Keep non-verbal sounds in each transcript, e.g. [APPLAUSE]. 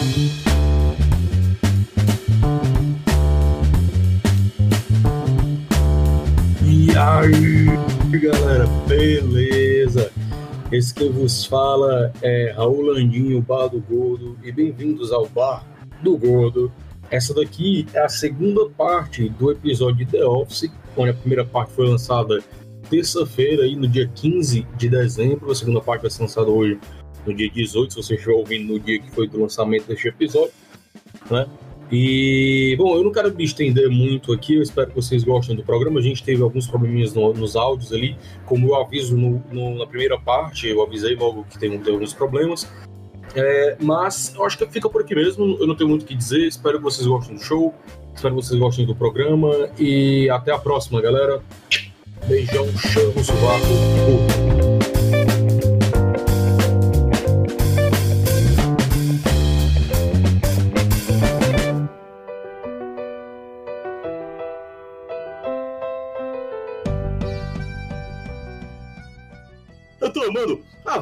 E aí, galera, beleza? Esse que vos fala é Raul Landinho, Bar do Gordo, e bem-vindos ao Bar do Gordo. Essa daqui é a segunda parte do episódio de The Office, onde a primeira parte foi lançada terça-feira, aí no dia 15 de dezembro, a segunda parte vai ser lançada hoje, no dia 18, se você estiver ouvindo no dia que foi do lançamento deste episódio, né? E, bom, eu não quero me estender muito aqui, eu espero que vocês gostem do programa. A gente teve alguns probleminhas no, nos áudios ali, como eu aviso no, no, na primeira parte, eu avisei logo que tem, tem alguns problemas. É, mas eu acho que fica por aqui mesmo, eu não tenho muito o que dizer. Espero que vocês gostem do show, espero que vocês gostem do programa e até a próxima, galera. Beijão, chamo, sovaco,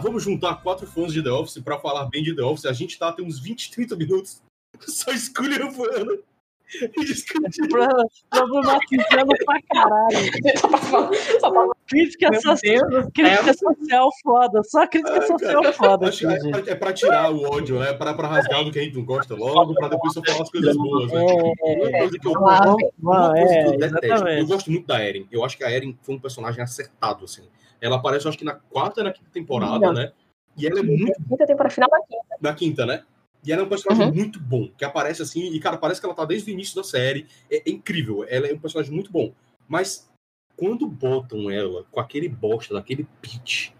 vamos juntar quatro fãs de The Office pra falar bem de The Office. A gente tá tem uns 20, 30 minutos [LAUGHS] só esculhambando e discutindo. Problematizando pra caralho. Só pra falar- só pra- Crítica, Meu social, Deus crítica céu. social foda. Só crítica Ah, social cara, foda aqui, é, pra, é pra tirar o ódio, né? Pra, pra rasgar do que a gente não gosta logo, pra depois só falar as coisas boas, né? É, coisa que eu, Claro. uma Vamos- coisa que é, eu detesto, eu gosto muito da Eren. Eu acho que a Eren foi um personagem acertado, assim. Ela aparece, eu acho que na quarta e na quinta temporada, Não. né? E ela é muito Quinta temporada final da quinta. da quinta, né? E ela é um personagem Uhum. muito bom, que aparece assim, e cara, parece que ela tá desde o início da série. É, é incrível, ela é um personagem muito bom. Mas quando botam ela com aquele bosta, daquele pitch,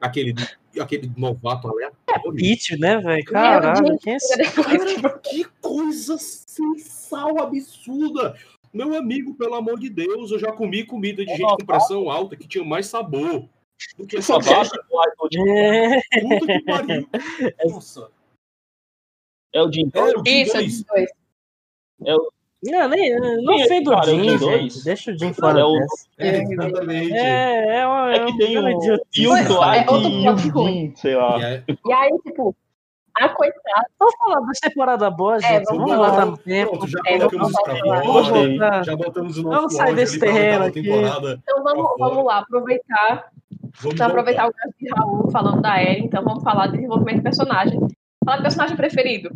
aquele, aquele novato aleatório. Pitch, né, velho? Caralho, quem é? Cara, que coisa sensal, absurda! Meu amigo, pelo amor de Deus, eu já comi comida de gente com pressão alta que tinha mais sabor do que essa baixa. É, Puta que pariu. [LAUGHS] Nossa. É o Jim É, o Jim Isso, esses dois. não, nem, não Sim, ofenda o cara, Jim, dois. gente. Deixa o Jim fora É o-. É, exatamente. É, é, uma, É que tem uma o, o é e o. Jim, sei. E é- E aí, tipo, a coitada. Vamos falar das temporadas boas, É, gente. vamos vamos lá. voltar no tempo. Pronto, já É, colocamos vamos. Vamos voltar. Já botamos o nosso Vamos sair desse terreno aqui. temporada. Então vamos, vamos lá, aproveitar. Vamos Então, aproveitar o gancho de Raul falando da Eren, então vamos falar de desenvolvimento de personagem. Falar de personagem preferido.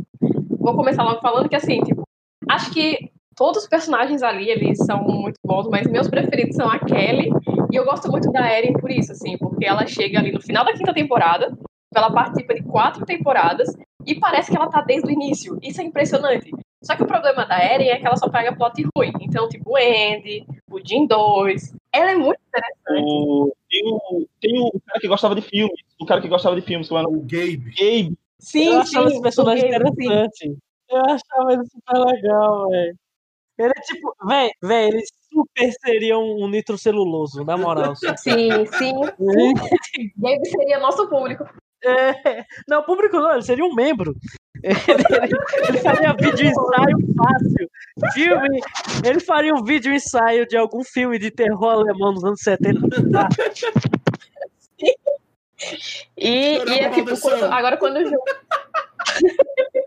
Vou começar logo falando que assim, tipo, acho que todos os personagens ali, eles são muito bons, mas meus preferidos são a Kelly, e eu gosto muito da Eren por isso, assim, porque ela chega ali no final da quinta temporada, ela participa de quatro temporadas, e parece que ela tá desde o início. Isso é impressionante. Só que o problema da Eren é que ela só pega plot ruim. Então, tipo, o Andy, o Jim 2. Ela é muito interessante. O, tem, o, tem o cara que gostava de filmes. O cara que gostava de filmes, como era o Gabe. Gabe. Sim, eu achava sim, esse personagem Gabe, sim. interessante. Eu achava ele super legal, velho. Ele é tipo, velho, velho, ele super seria um, um nitroceluloso, na moral. super. Sim, sim. [LAUGHS] Gabe seria nosso público. É, não, o público não, ele seria um membro. Ele, [LAUGHS] ele- ele faria vídeo ensaio fácil. Filme, ele faria um vídeo ensaio de algum filme de terror alemão nos anos 70. E, Caramba, e é tipo, quando- agora quando junta. [LAUGHS]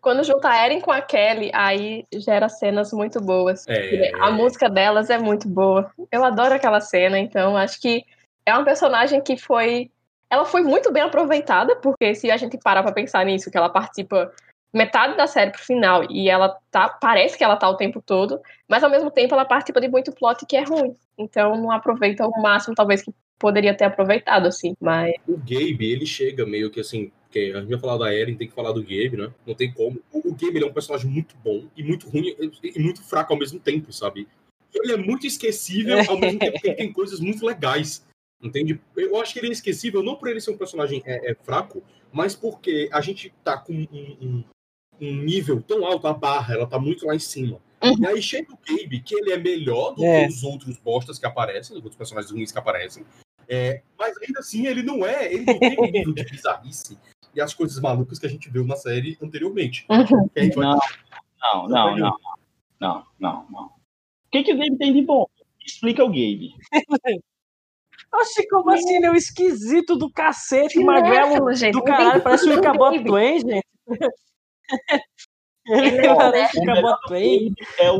quando junta a Eren com a Kelly, aí gera cenas muito boas. É. A música delas é muito boa. Eu adoro aquela cena, então acho que é uma personagem que foi. Ela foi muito bem aproveitada, porque se a gente parar pra pensar nisso, que ela participa metade da série pro final e ela tá. Parece que ela tá o tempo todo, mas ao mesmo tempo ela participa de muito plot que é ruim. Então não aproveita o máximo, talvez, que poderia ter aproveitado, assim. Mas. O Gabe, ele chega meio que assim. Que a gente vai falar da Eren, tem que falar do Gabe, né? Não tem como. O Gabe ele é um personagem muito bom e muito ruim e e muito fraco ao mesmo tempo, sabe? Ele é muito esquecível ao mesmo [LAUGHS] tempo que ele tem coisas muito legais. Entende? Eu acho que ele é esquecível não por ele ser um personagem é, é, fraco, mas porque a gente tá com um, um- um nível tão alto, a barra, ela tá muito lá em cima. Uhum. E aí chega o Gabe, que ele é melhor do É. que os outros bostas que aparecem, os outros personagens ruins que aparecem. É, mas ainda assim, ele não é, ele não tem o nível de [LAUGHS] bizarrice e as coisas malucas que a gente viu na série anteriormente. Uhum. Gente vai- Não, não, não, não. Não, não, não. O que, que o Gabe tem de bom? Explica o Gabe. [LAUGHS] Oxi, como assim? Ele é o esquisito do cacete, magrelo gente, do não caralho, parece Icabod Gabe. Twain, gente. Ele [LAUGHS] Ó, parece o que melhor acabou do bem. Gabe é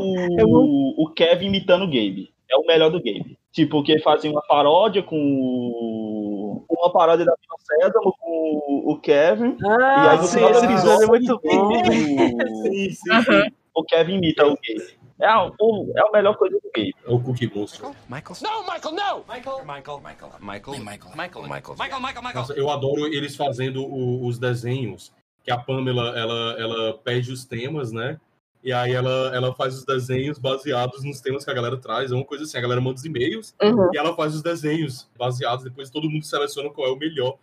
o, o Kevin imitando o Gabe. É o melhor do Gabe. Tipo, que fazia uma paródia com o... Uma paródia da Sésamo com o- o Kevin. e Ah, aí no sim, final esse episódio é muito bom. [LAUGHS] o, Sim, sim, sim. o Kevin imita o Gabe. É a, o- é a melhor coisa do Gabe. É o Cookie Monster. Michael? No, Michael, no! Michael, Michael, Michael, Michael, Michael, Michael, Michael, Michael, Michael, Michael. Nossa, eu adoro eles fazendo o- os desenhos, que a Pamela, ela, ela pede os temas, né? E aí ela, ela faz os desenhos baseados nos temas que a galera traz, é uma coisa assim, a galera manda os e-mails Uhum. e ela faz os desenhos baseados, depois todo mundo seleciona qual é o melhor.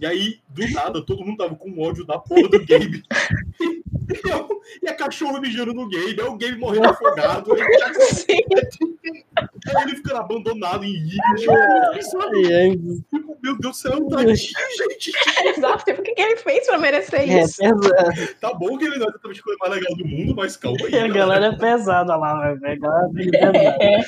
E aí, do nada, todo mundo tava com ódio da porra do [LAUGHS] Gabe. E, [LAUGHS] eu- e a cachorra mijando no Gabe, aí o Gabe morrendo afogado, aí, já- [LAUGHS] ele ficando abandonado em ilha. É, Tipo, Meu Deus do céu, tadinho, gente. [LAUGHS] Exato. Tipo, o que, que ele fez pra merecer é isso? pesado. Tá bom que ele não é exatamente a coisa mais legal do mundo, mas calma aí. A galera é pesada lá, velho. É.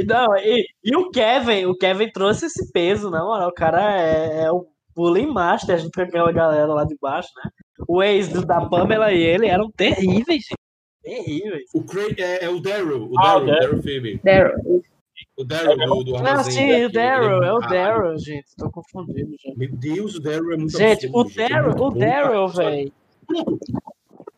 E Não, e, e o Kevin, o Kevin trouxe esse peso, na moral. O cara é, é o bullying master junto com aquela galera lá de baixo, né? O ex da Pamela e ele eram terríveis, gente. Terríveis. O Craig é, é o Daryl, o Ah, Daryl, o o Daryl. Daryl Phoebe. Daryl. O Daryl do, do Ah, armazém. sim, daqui, o Daryl, ele é o. Daryl, gente. Tô confundindo, gente. Meu Deus, o Daryl é muito Gente, o absurdo, gente, é Daryl, muito o Daryl, velho.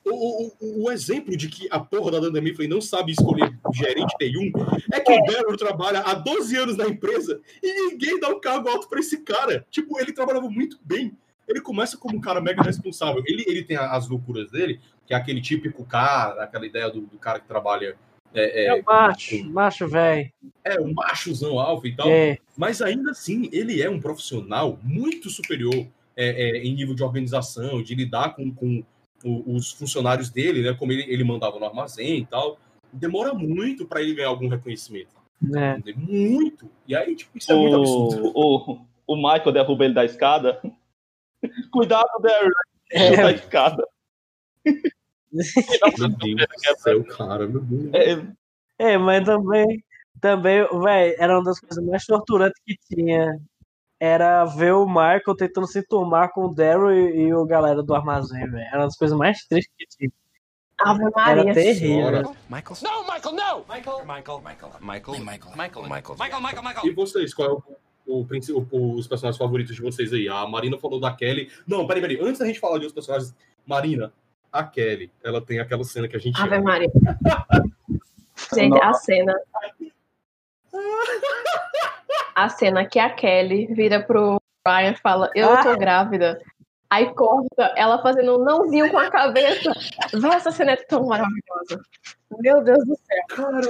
O, o, o, o exemplo de que a porra da Dunder Mifflin não sabe escolher gerente nenhum é que o Daryl trabalha há 12 anos na empresa e ninguém dá um cargo alto pra esse cara. Tipo, ele trabalhava muito bem. Ele começa como um cara mega responsável. Ele, ele tem as loucuras dele, que é aquele típico cara, aquela ideia do, do cara que trabalha. É, É é, o macho, macho, velho. é um machozão alfa e tal. É. Mas ainda assim, ele é um profissional muito superior é, é, em nível de organização, de lidar com, com o- os funcionários dele, né? Como ele, ele mandava no armazém e tal. Demora muito para ele ganhar algum reconhecimento. né? Muito. E aí, tipo, isso é muito absurdo. O, o, o Michael derruba ele da escada. Cuidado, Daryl. É. Da escada. Meu Deus do céu, cara. Meu Deus. É, É, mas também, também, velho, era uma das coisas mais torturantes que tinha. Era ver o Michael tentando se turmar com o Daryl e, e o galera do armazém, velho. Era uma das coisas mais tristes que tinha. Ave Era Maria. terrível. Senhora. Michael? No, Michael, no! Michael, Michael, Michael, Michael, Michael, Michael, Michael, Michael, Michael, Michael. E vocês, qual é o, o, o- os personagens favoritos de vocês aí? A Marina falou da Kelly. Não, peraí, peraí. Antes da gente falar de outros personagens, Marina, a Kelly, ela tem aquela cena que a gente Ave ama. Maria. [LAUGHS] Gente, a cena. A cena que a Kelly vira pro Ryan e fala: Eu tô grávida. Aí corta ela fazendo um nãozinho com a cabeça. Véi, essa cena é tão maravilhosa. Meu Deus do céu. Cara,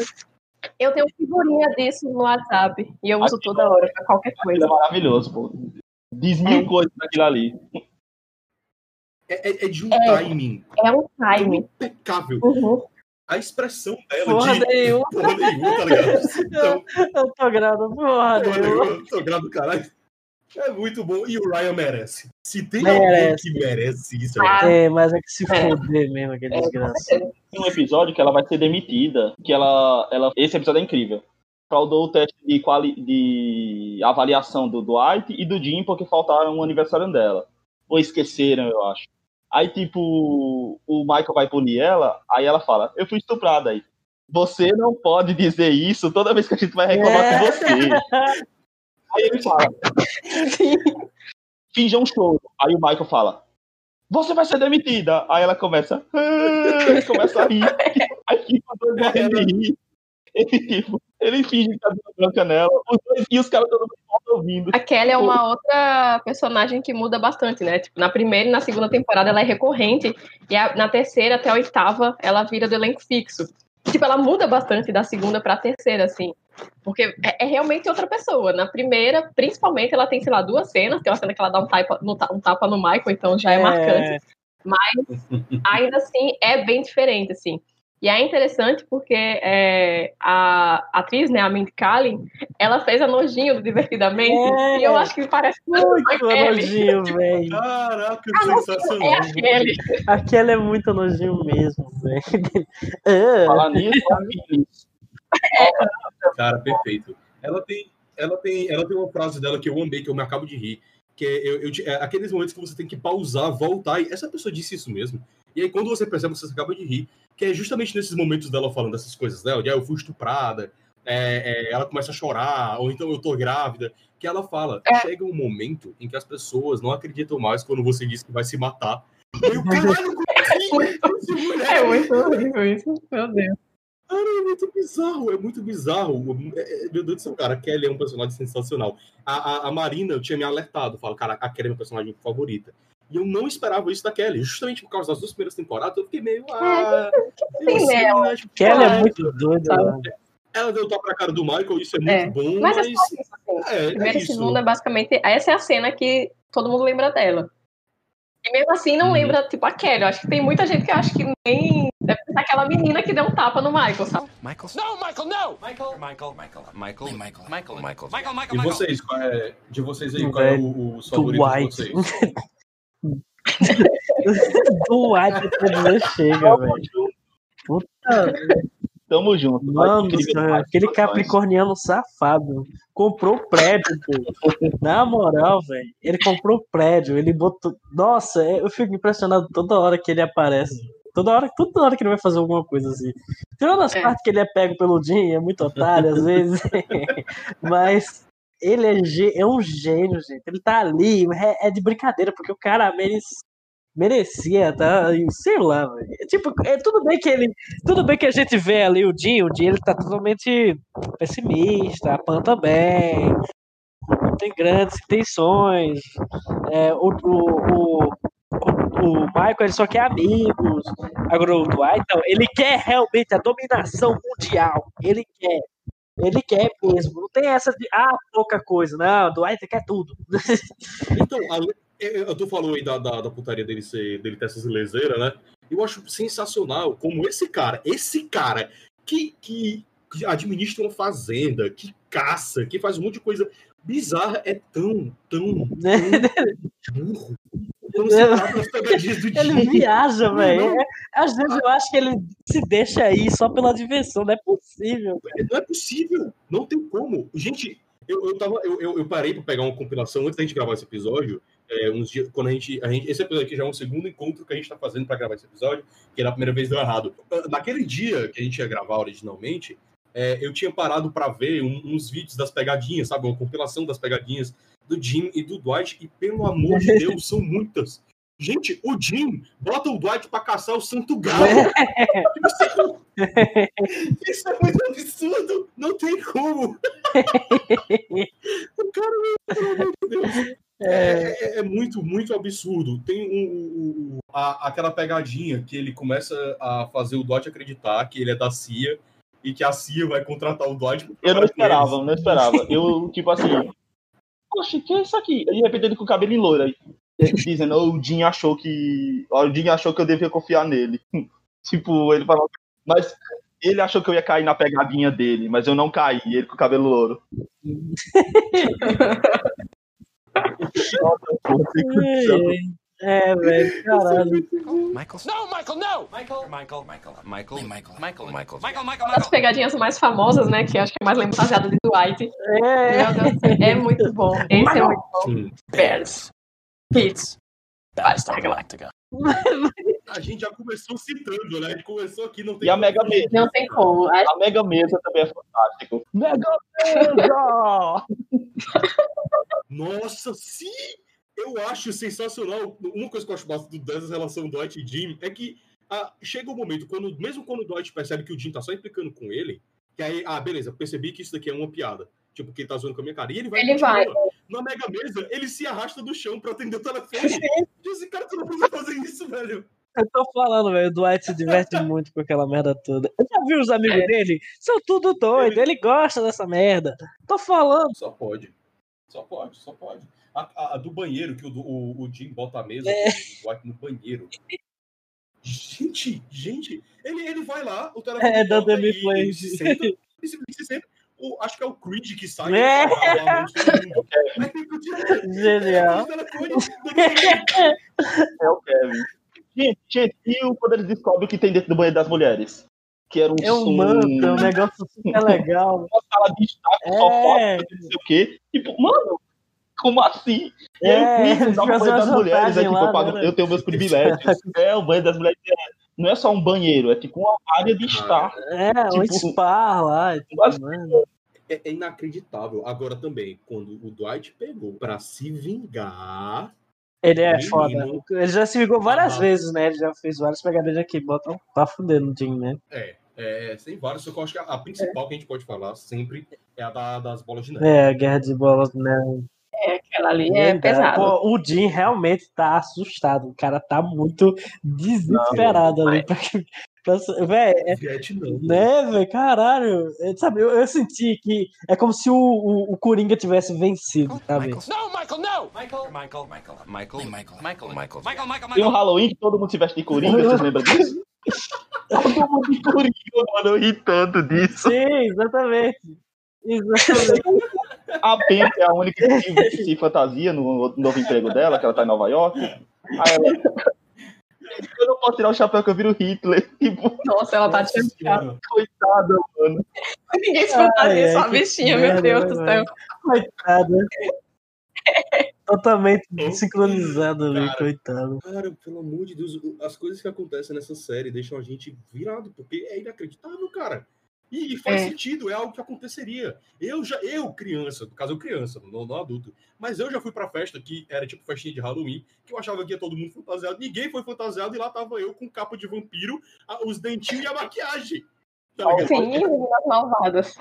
Eu tenho figurinha disso no WhatsApp. E eu uso toda hora pra qualquer Aquilo coisa. é maravilhoso, pô. Diz mil É. coisas daquilo ali. é, é- é de um É. timing É um time. impecável. Uhum. A expressão dela Porra de. nenhuma. Porra nenhuma, tá ligado? [LAUGHS] Então, Eu tô grávida, porra, porra nenhuma. nenhuma, tô grávida do caralho. É muito bom. E o Ryan merece. Se tem Merece. alguém que merece isso, é Ah, É, mas é que se É. foder mesmo, aquele É, desgraça. Tem um episódio que ela vai ser demitida. Que ela. ela esse episódio é incrível. Fraudou o teste de, quali, de avaliação do Dwight e do Jim porque faltaram o aniversário dela. Ou esqueceram, eu acho. Aí, tipo, o Michael vai punir ela, aí ela fala, eu fui estuprada aí. Você não pode dizer isso toda vez que a gente vai reclamar É. com você. [LAUGHS] Aí ele fala, finja um choro. Aí o Michael fala, você vai ser demitida. Aí ela começa, "Ah", começa a rir. Aí fica os dois morrendo de rir. Ele, tipo, ele finge cabelo branca nela, os dois, e os caras todo mundo ouvindo. A Kelly é uma outra personagem que muda bastante, né? Tipo, na primeira e na segunda temporada ela é recorrente, e a- na terceira até a oitava ela vira do elenco fixo. Tipo, ela muda bastante da segunda pra terceira, assim. Porque é, é realmente outra pessoa. Na primeira, principalmente, ela tem, sei lá, duas cenas. Tem uma cena que ela dá um tapa no, um tapa no Michael, então já é, marcante. [LAUGHS] Ainda assim, é bem diferente, assim. E é interessante porque é, a atriz, né, a Mindy Kaling, ela fez a nojinho do Divertidamente. É. E eu acho que parece muito a nojinho, velho. Caraca, não, sensacional. É a Kelly. Aquele é muito nojinho mesmo, velho. Falar nisso, [LAUGHS] Phyllis. Cara, perfeito. Ela tem, ela tem, ela tem uma frase dela que eu amei, que eu me acabo de rir. Que é, eu, eu é aqueles momentos que você tem que pausar, voltar. E essa pessoa disse isso mesmo. E aí, quando você percebe, você acaba de rir, que é justamente nesses momentos dela falando essas coisas, né? Onde ah, eu fui estuprada, é, é, ela começa a chorar, ou então eu tô grávida, que ela fala, É. chega um momento em que as pessoas não acreditam mais quando você diz que vai se matar. E eu, [LAUGHS] caralho, como assim? É muito horrível isso. Meu Deus. Cara, é muito bizarro, é muito bizarro. É- é- Meu Deus do céu, cara, a Kelly é um personagem sensacional. A, a, a Marina, eu tinha me alertado, falo, cara, a Kelly é minha personagem favorita. E eu não esperava isso da Kelly, justamente por causa das duas primeiras temporadas, eu fiquei meio. Ah, tem eu sei, nela? tipo, Kelly ah, é muito doida, mano. Ela deu tapa na cara do Michael, isso é muito É, bom, Mas mas. é só isso, assim. É, é Primeiro e é basicamente. Essa é a cena que todo mundo lembra dela. E mesmo assim não Uhum. lembra, tipo, a Kelly. Eu acho que tem muita gente que acha que nem. Deve ser aquela menina que deu um tapa no Michael, sabe? Michael? No, Michael, no! Michael, Michael, Michael, Michael, Michael, Michael, Michael, Michael, Michael, Michael. E vocês, qual é, de vocês aí, qual é Velho, o, os favoritos de Dwight. vocês? [LAUGHS] Do White até dizer chega, velho. Puta, Tamo junto. mano, aquele capricorniano safado. Comprou o prédio, pô. Na moral, velho. Ele comprou o prédio, ele botou. Nossa, eu fico impressionado toda hora que ele aparece. Toda hora, toda hora que ele vai fazer alguma coisa assim. Tirando as É. partes que ele é pego pelo Jim, é muito otário às vezes. [LAUGHS] Mas ele é, gê- é um gênio, gente. Ele tá ali, é, é de brincadeira, porque o cara merece, merecia, tá? Sei lá, velho. Tipo, é tudo bem que ele. Tudo bem que a gente vê ali o Jim, o Jim ele tá totalmente pessimista, a Pan também. Tem grandes intenções. É, o, o, o, o, Michael ele só quer amigos. Agora o Dwight, não, ele quer realmente a dominação mundial. Ele quer. Ele quer mesmo. Não tem essa de, ah, pouca coisa. Não, o Dwight quer tudo. [LAUGHS] Então, a- tô falando aí da, da, da putaria dele, ser, dele ter essas leseiras, né? Eu acho sensacional como esse cara, esse cara que, que, que administra uma fazenda, que caça, que faz um monte de coisa bizarra, é tão, tão, [LAUGHS] tão burro. Pegadinhas do [LAUGHS] Ele viaja, velho. É, Às vezes eu acho que ele se deixa aí só pela diversão. Não é possível. Não é possível, não tem como. Gente, eu, eu, tava, eu, eu, eu parei para pegar uma compilação antes da gente gravar esse episódio. é, uns dias, quando a gente, a gente. Esse episódio aqui já é um segundo encontro que a gente tá fazendo para gravar esse episódio, que era a primeira vez deu errado. Naquele dia que a gente ia gravar originalmente, é, eu tinha parado para ver um- uns vídeos das pegadinhas, sabe? Uma compilação das pegadinhas do Jim e do Dwight, e pelo amor de Deus, são muitas. Gente, o Jim bota o Dwight para caçar o Santo Galo. Isso é muito absurdo! Não tem como! o cara, pelo amor de Deus. É, é- é muito, muito absurdo. Tem um, um- a- aquela pegadinha que ele começa a fazer o Dwight acreditar que ele é da CIA e que a CIA vai contratar o Dwight. pra Eu não esperava, eu não esperava. Eu, tipo assim, poxa, que é isso aqui? Aí, de repente ele com o cabelo em loira. aí, Dizendo, "Oh, o Jim achou que. O Jim achou que eu devia confiar nele. [LAUGHS] tipo, ele falou. Mas ele achou que eu ia cair na pegadinha dele, mas eu não caí, ele com o cabelo louro. [LAUGHS] Nossa, porra. É, velho, caralho. Michael? No, Michael, no! Michael, Michael, Michael, Michael, Michael, Michael, Michael, Michael, Michael, Uma das Michael. pegadinhas mais famosas, né? Que acho que é mais lembrada de Dwight. É, Meu Deus, do céu, é muito bom. Esse é muito bom. Bears. Hits. Battlestar Galactica. A gente já começou citando, né? A gente começou aqui, não tem E a Mega. Mesa. Não tem como. A Mega Mesa também é fantástico. Mega Mesa! [LAUGHS] Nossa, sim! Eu acho sensacional. Uma coisa que eu acho massa do- dessa relação Dwight e Jim é que ah, chega um momento, quando, mesmo quando o Dwight percebe que o Jim tá só implicando com ele, que aí, ah, beleza, percebi que isso daqui é uma piada. Tipo, que ele tá zoando com a minha cara. E ele vai. Ele vai. Na Mega Mesa, ele se arrasta do chão pra atender o telefone. [LAUGHS] Diz, cara, tu não precisa fazer isso, velho. eu tô falando, velho. O Dwight se diverte [LAUGHS] muito com aquela merda toda. Eu já vi os amigos dele? São tudo doido. Ele gosta dessa merda. Tô falando. Só pode. Só pode, só pode. A, a- a do banheiro, que o, o, o Jim bota a mesa É. no banheiro. Gente, gente, ele, ele vai lá, o telefone É, da Demi Play. ele se senta, ele simplesmente se senta. O, acho que é o Creed que sai. É. [LAUGHS] Genial. É o Kevin. Gente, gente, e o- quando eles descobrem o que tem dentro do banheiro das mulheres? Que era um, É um manto, é um negócio super legal. uma sala de estar com sofá, É. não sei o quê. Tipo, mano, Como assim? É, o banho das mulheres, é tipo, lá, eu, pago- né? eu tenho meus privilégios. É, o banho das mulheres é- não é só um banheiro, é tipo uma área de estar. É, um Tipo, spa lá. né? É, é inacreditável. Agora também, quando o Dwight pegou pra se vingar. Ele é Menino. foda. Ele já se ligou várias Ah. vezes, né? Ele já fez várias pegadinhas aqui. Botam pra fuder no Jim, né? É, é, tem vários, só que eu acho que a, a principal que a gente pode falar sempre é a da- das bolas de neve. É, a guerra de bolas, né? É, aquela ali é pesado. Pô, o Jim realmente tá assustado. O cara tá muito desesperado ali. Pra, pra, véi, é, Vietnã. né, velho? Caralho. É, Sabe, eu, eu senti que é como se o, o, o Coringa tivesse vencido, sabe? Michael. No, Michael, no! Michael, Michael, Michael, Michael, Michael, Michael, Michael, Michael, Michael, Tem um Michael. Halloween que todo mundo se veste de coringa, vocês [LAUGHS] lembram disso? todo mundo de coringa, mano, eu ri tanto disso. Sim, exatamente. Exatamente. A Pam é a única que se fantasia no novo emprego dela, que ela tá em Nova York. Aí ela. Eu não posso tirar o chapéu que eu viro Hitler. Tipo, Nossa, ela tá tirando Senhora. coitada, mano. Ninguém se fantasia, ai, só a bichinha, meu merda, Deus né, do céu. velho? Coitada. Totalmente sincronizado ali, coitado. Cara, pelo amor de Deus, as coisas que acontecem nessa série deixam a gente virado, porque é inacreditável, cara. E, e faz É. sentido, é algo que aconteceria. Eu já, eu criança, no caso eu criança, não, não adulto, mas eu já fui pra festa que era tipo festinha de Halloween, que eu achava que ia todo mundo fantasiado, ninguém foi fantasiado e lá tava eu com capa de vampiro, a- os dentinhos e a maquiagem. Tá? Sim, meninas malvadas.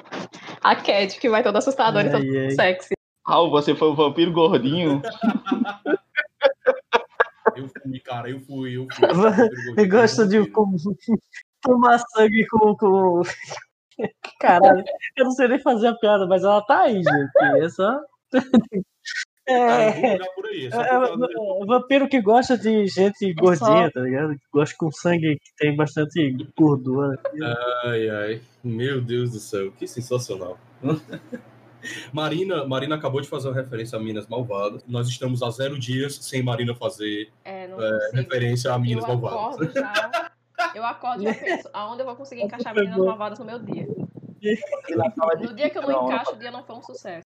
A Cat, que vai toda assustadora e toda ai. sexy. Raul, você foi o vampiro gordinho. [LAUGHS] Eu fui, cara, eu fui, eu fui. Eu gosto de com- [LAUGHS] tomar sangue com, com. Caralho, [LAUGHS] eu não sei nem fazer a piada, mas ela tá aí, gente. É vou É, jogar por aí. é só é, é, é, vampiro que gosta de gente gordinha, tá ligado? Que gosta com sangue que tem bastante gordura. Ai, ai. Meu Deus do céu, que sensacional. [LAUGHS] Marina, Marina acabou de fazer uma referência a Minas Malvadas. Nós estamos há zero dias sem Marina fazer É, é, referência a Minas eu Malvadas. Eu acordo e já penso, aonde eu vou conseguir encaixar meninas malvadas no meu dia? No dia que eu não encaixo, o dia não foi um sucesso.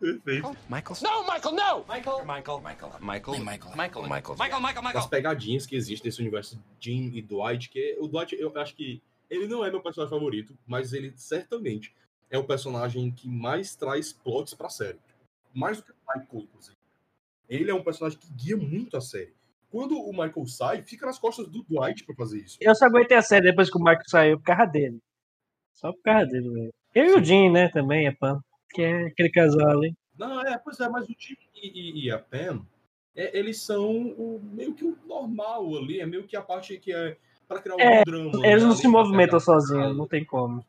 Perfeito. Michael. No, Michael, no! Michael, Michael, Michael, Michael, Michael, Michael, Michael, Michael, Michael, As Michael. pegadinhas que existem nesse universo Jim e Dwight, que o Dwight, eu acho que ele não é meu personagem favorito, mas ele certamente é o personagem que mais traz plots pra série. Mais do que o Michael, inclusive. Ele é um personagem que guia muito a série. Quando o Michael sai, fica nas costas do Dwight pra fazer isso. Eu só aguentei a série depois que o Marco saiu por causa dele. Só por causa dele, velho. Eu e o Jim, né, também, é pano. Que é aquele casal ali. Não, é, pois é, mas o Jim e, e- e a Pam, é, eles são o, meio que o normal ali, é meio que a parte que é pra criar algum É, drama. Eles né, não se movimentam sozinhos, não tem como.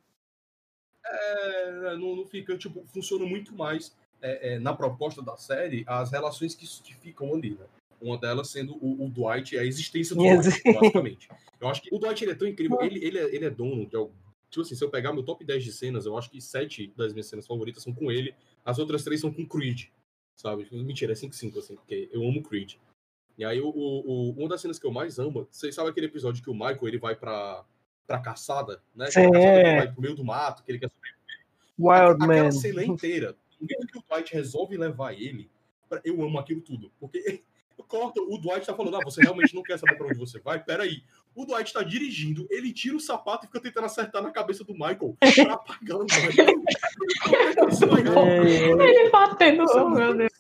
É, não, não fica, tipo, funciona muito mais é, é, na proposta da série as relações que, que ficam ali, né? Uma delas sendo o, o Dwight e a existência do. Dwight, basicamente. Eu acho que o Dwight é tão incrível, ele, ele, é, ele é dono de algo. Tipo assim, se eu pegar meu top 10 de cenas, eu acho que sete das minhas cenas favoritas são com ele, as outras três são com Creed, sabe? Mentira, é 5-5, assim, porque eu amo Creed. E aí, o, o, uma das cenas que eu mais amo, vocês sabem aquele episódio que o Michael ele vai pra, pra caçada, né? Sim, Aquela caçada ele vai pro meio do mato, que ele quer Wild Aquela Man. cena inteira, momento que o Dwight resolve levar ele, eu amo aquilo tudo. Porque [LAUGHS] corta, o Dwight tá falando, ah, você realmente não quer saber pra onde você vai? Peraí. O Dwight tá dirigindo, ele tira o sapato e fica tentando acertar na cabeça do Michael pra [LAUGHS] apagar o Michael. É É. Ele batendo, é oh, meu Deus.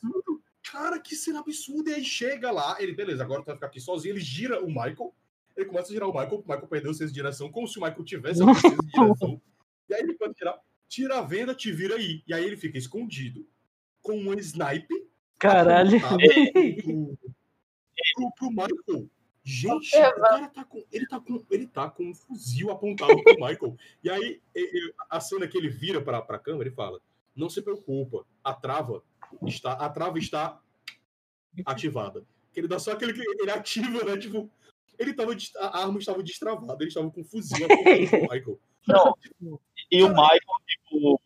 Cara, que cena absurda. E aí chega lá, ele, beleza, agora tu vai ficar aqui sozinho. Ele gira o Michael. Ele começa a girar o Michael. O Michael perdeu o senso de direção, como se o Michael tivesse [LAUGHS] o senso de direção. E aí ele pode tirar, tira a venda, te vira aí. E aí ele fica escondido com um sniper Caralho. pro, pro, pro Michael. Gente, o cara tá com. Ele tá com. Ele tá com um fuzil apontado pro Michael. E aí, ele- a cena que ele vira pra, pra câmera e fala: Não se preocupa, a trava está. A trava está ativada. Que ele dá só aquele. Ele ativa, né? Tipo, ele tava. A arma estava destravada, ele estava com um fuzil apontado pro [LAUGHS] Michael. Não. E o Michael, tipo,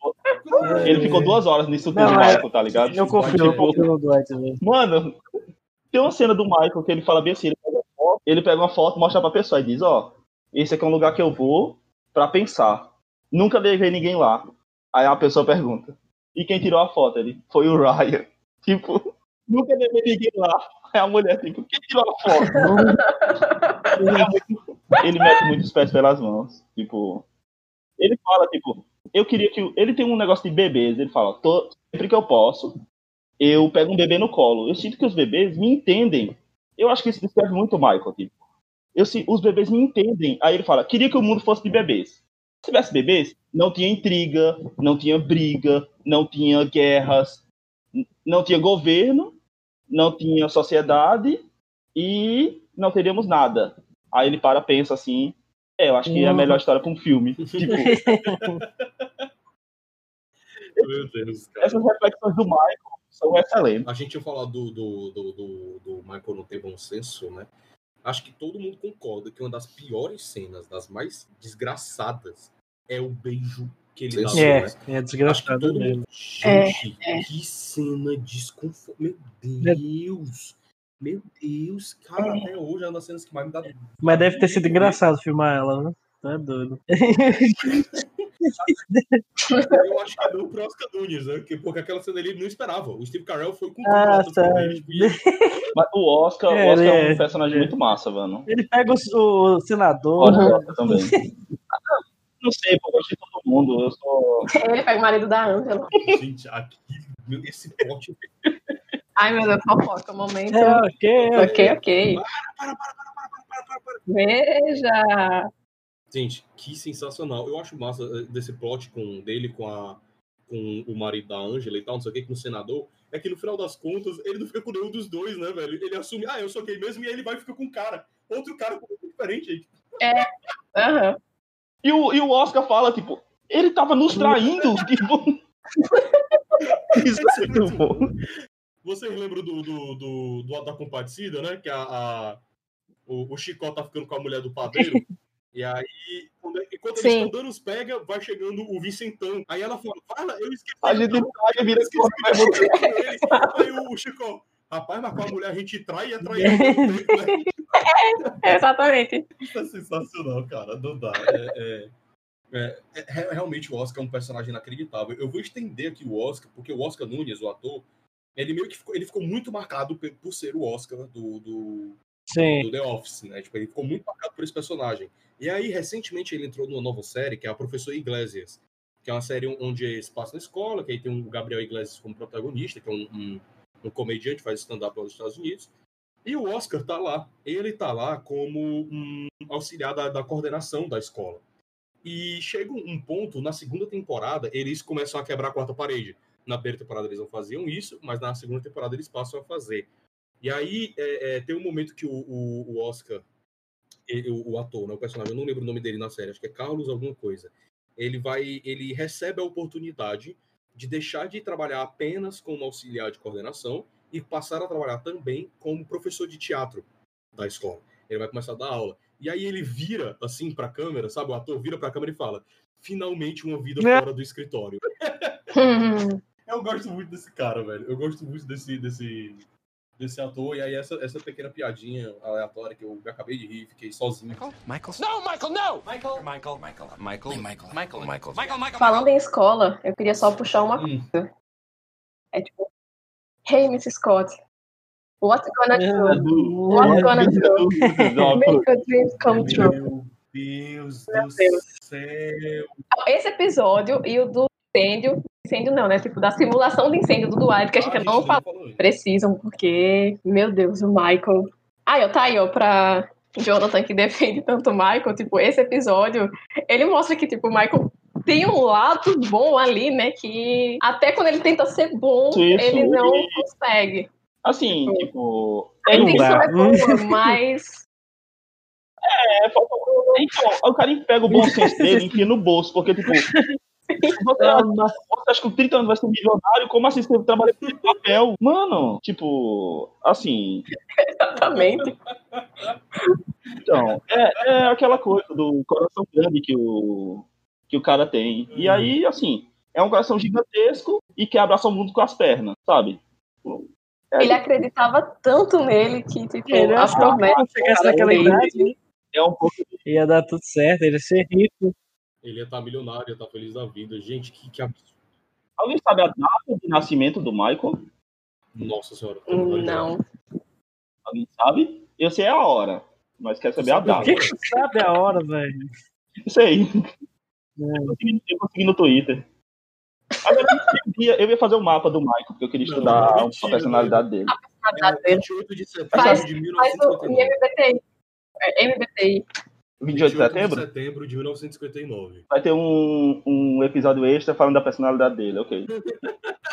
ele ficou duas horas nisso tudo, Não, o Michael, tá ligado? Eu confio, eu Tipo, confio no Dwight, velho. Mano, tem uma cena do Michael que ele fala bem assim, ele pega uma foto, ele pega uma foto, mostra pra pessoa e diz, ó, esse aqui é um lugar que eu vou pra pensar. Nunca levei ninguém lá. Aí a pessoa pergunta, e quem tirou a foto? Ele, foi o Ryan. [LAUGHS] Tipo, nunca deve ninguém lá. Aí a mulher, tipo, quem tirou a foto? [LAUGHS] ele, mete muito os pés pelas mãos. Tipo, ele fala, tipo, eu queria que. Ele tem um negócio de bebês. Ele fala, "Tô- sempre que eu posso, eu pego um bebê no colo. Eu sinto que os bebês me entendem. Eu acho que isso descreve muito o Michael, tipo. Eu, os bebês me entendem. Aí ele fala, queria que o mundo fosse de bebês. Se tivesse bebês, não tinha intriga, não tinha briga, não tinha guerras, não tinha governo, não tinha sociedade e não teríamos nada. Aí ele para, pensa assim, é, eu acho que é a melhor história para um filme. [LAUGHS] Tipo, Meu Deus, cara. essas reflexões do Michael são excelentes. A gente tinha falado do, do, do, do, do Michael não ter bom senso, né? Acho que todo mundo concorda que uma das piores cenas, das mais desgraçadas, é o beijo que ele dá. É, né? é Acho que desgraçado mesmo. mundo. Gente, que cena desconfortável. Meu Deus. Meu Deus, cara, até hoje é uma das cenas que mais me dá. Mas deve ter sido engraçado filmar ela, né? Tá doido. Eu acho que deu pro Oscar Nunes, né? Porque, porque aquela cena ali ele não esperava. O Steve Carell foi com Ah, tá. ele, tipo, Mas o Oscar, É, o Oscar é ele um é- personagem é. muito massa, mano. Ele pega o, o senador. Né? do Oscar também. [LAUGHS] Não sei, pô, eu gosto de todo mundo. Eu sou. Ele pega o marido da Angela. Gente, aqui, esse pote. Ai, meu Deus, fofoca, momento. É, ok, Ok, ok. Para, para, para, para, para, para, para, para. Veja. Gente, que sensacional. Eu acho massa eh, desse plot com dele com a com o marido da Angela e tal, não sei o que, com o senador, é que no final das contas ele não fica com nenhum dos dois, né, velho? Ele assume, ah, eu sou gay mesmo, e aí ele vai e fica com um cara. Outro cara completamente diferente aí. Aham. E o, e o Oscar fala, tipo, ele tava nos traindo. [LAUGHS] tipo. Isso é muito bom. Vocês lembram do, do, do, do da compadecida, né? Que a, a- o, o Chicó tá ficando com a mulher do padeiro. [LAUGHS] e aí, quando- enquanto eles estão dando os pega, vai chegando o Vicentão. Aí ela fala, fala, eu esqueci. A gente vira esqueci. Aí o Chicó, rapaz, mas com a mulher a gente trai e é tempo, né? Exatamente. Isso é sensacional, cara. Não dá. É, é- é- é- é- realmente o Oscar é um personagem inacreditável. Eu vou estender aqui o Oscar, porque o Oscar Nunes, o ator, ele meio que ficou, ele ficou muito marcado por ser o Oscar do, do, do The Office, né? Tipo, ele ficou muito marcado por esse personagem. E aí, recentemente, ele entrou numa nova série, que é a Professor Iglesias, que é uma série onde se passa na escola, que aí tem o Gabriel Iglesias como protagonista, que é um, um, um comediante, faz stand-up lá nos Estados Unidos. E o Oscar tá lá. Ele tá lá como um auxiliar da, da coordenação da escola. E chega um ponto, na segunda temporada, eles começam a quebrar a quarta parede. Na primeira temporada eles não faziam isso, mas na segunda temporada eles passam a fazer. E aí é, é, tem um momento que o, o, o Oscar, ele- o, o ator, né, o personagem, eu não lembro o nome dele na série, acho que é Carlos alguma coisa. Ele vai, ele recebe a oportunidade de deixar de trabalhar apenas como auxiliar de coordenação e passar a trabalhar também como professor de teatro da escola. Ele vai começar a dar aula. E aí ele vira assim para a câmera, sabe? O ator vira para a câmera e fala: "Finalmente uma vida É. fora do escritório". [LAUGHS] [LAUGHS] [LAUGHS] Eu gosto muito desse cara, velho. Eu gosto muito desse desse desse ator e aí essa essa pequena piadinha aleatória que eu acabei de rir, fiquei sozinho. Michael? No, Michael, no! Michael. Michael. Michael. Michael. Michael. Michael. Michael. Michael. Michael. Falando em escola, eu queria só puxar uma Hum. coisa. É tipo, Hey, Miss Scott, what you gonna do? What you gonna do? [LAUGHS] Make your dreams come true. Meu Deus Meu do Deus. céu. Esse episódio e o do incêndio, incêndio não, né? Tipo, da simulação de incêndio do Dwight, que a gente Ah, não falou. falou. Precisam, porque, meu Deus, o Michael. Ah, eu tá aí, ó, pra Jonathan que defende tanto o Michael, tipo, esse episódio, ele mostra que, tipo, o Michael tem um lado bom ali, né? Que até quando ele tenta ser bom, ele não consegue. Assim, tipo. A Não intenção é boa, mas. [LAUGHS] É, falta... Então, o cara pega o bom senso dele e enfia no bolso, porque, tipo, você, acha- você acha que com 30 anos vai ser milionário? Como assim você trabalha com esse papel? Mano, tipo, assim, [LAUGHS] Exatamente. então, é, é aquela coisa do coração grande que o, que o cara tem. E aí, assim, é um coração gigantesco e quer abraçar o mundo com as pernas, sabe? É, Ele acreditava tanto nele que, tipo, Ele a achou que promessa chegasse naquela idade é um pouco ia dar tudo certo, ele ia ser rico. Ele ia estar milionário, ia estar feliz da vida. Gente, que, que absurdo. Alguém sabe a data de nascimento do Michael? Nossa senhora. Não. Alguém sabe? Eu sei a hora, mas quero saber a Sabe a data. Quem que [LAUGHS] sabe a hora, velho? Sei. Eu consegui, eu consegui no Twitter. Agora, eu ia, eu ia fazer o mapa do Michael, porque eu queria Não, estudar não, mentira, a personalidade dele. É 28 de setembro Faz- de Faz o 1959. MBTI. É, MBTI. 28 de setembro? setembro de 1959. Vai ter um, um episódio extra falando da personalidade dele, ok. Eu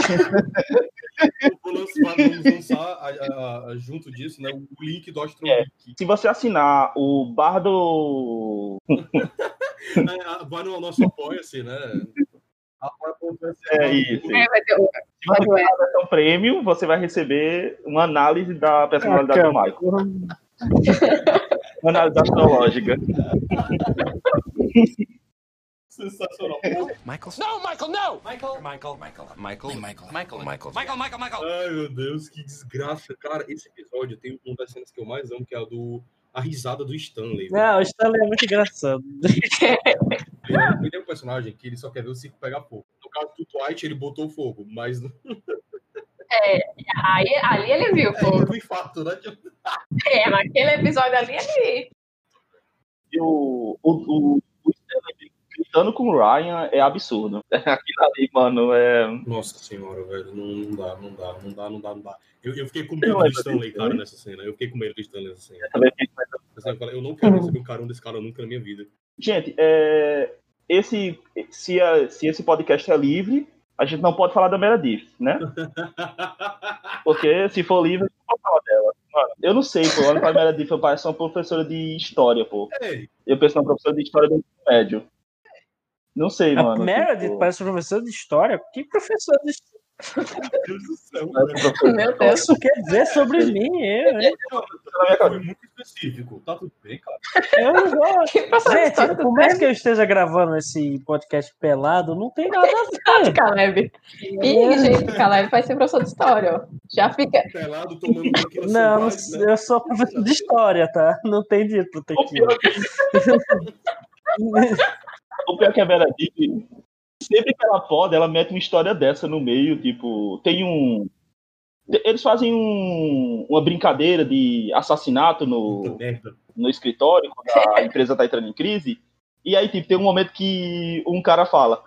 [LAUGHS] vou lançar, vamos lançar a- a- a- junto disso, né, o link do Astrogeek. Se você assinar o bar do. [LAUGHS] É, vai no nosso apoia-se, né? É isso. É, vai ter o. Se você pagar a versão premium, você vai receber uma análise da personalidade do Michael. [LAUGHS] Análise astrológica. Sensacional. Michael? No, Michael, no! Michael, Michael, Michael, Michael, Michael, Michael, Michael, Michael, Michael, Michael. Ai, meu Deus, que desgraça. Cara, esse episódio tem uma das cenas que eu mais amo, que é a do a risada do Stanley. velho. Não, o Stanley é muito engraçado. Ele, é- ele é um personagem que ele só quer ver o circo pegar fogo. No caso do Dwight, ele botou fogo, mas [LAUGHS] não Aí, ali ele viu, pô. é do infarto, né? [LAUGHS] É, naquele episódio ali ele. E o, o, o, o Stanley gritando com o Ryan é absurdo. [LAUGHS] Aquilo ali, mano, é. Nossa senhora, velho, não, não dá, não dá, não dá, não dá, não dá. Eu, eu fiquei com Eu medo do lembro Stanley, cara, né? nessa cena. Eu fiquei com medo do Stanley nessa cena. Também fiquei essa- Eu eu não quero receber um carão desse cara nunca na minha vida. Gente, é, esse, se, a- se esse podcast é livre, a gente não pode falar da Meredith, né? [LAUGHS] Porque se for livre, pode falar dela. Mano, eu não sei, pô. Olha pra Meredith, eu pareço uma professora de história, pô. Ei, Eu penso numa professora de história do ensino médio. Não sei, A mano. Meredith tipo, parece professor de história? Que professor de história? Meu Deus do céu, parece velho. professora- Meu O que Deus. isso quer dizer sobre [LAUGHS] mim? Eu, hein? Foi muito específico. Tá tudo bem, cara. eu não. [LAUGHS] Que história Gente, por mais que eu esteja gravando esse podcast pelado, não tem nada a ver. Caleb. Ih, gente, Caleb vai ser professor de história, ó. Já fica. Pelado, tomando Não, gás, né? eu sou professor de história, tá? Não tem dinheiro pro O tequila. pior, o pior que [LAUGHS] a Meredith, sempre que ela pode, ela mete uma história dessa no meio, tipo, tem um. Eles fazem um- uma brincadeira de assassinato no, no escritório, quando a empresa tá entrando em crise. E aí, tipo, tem um momento que um cara fala.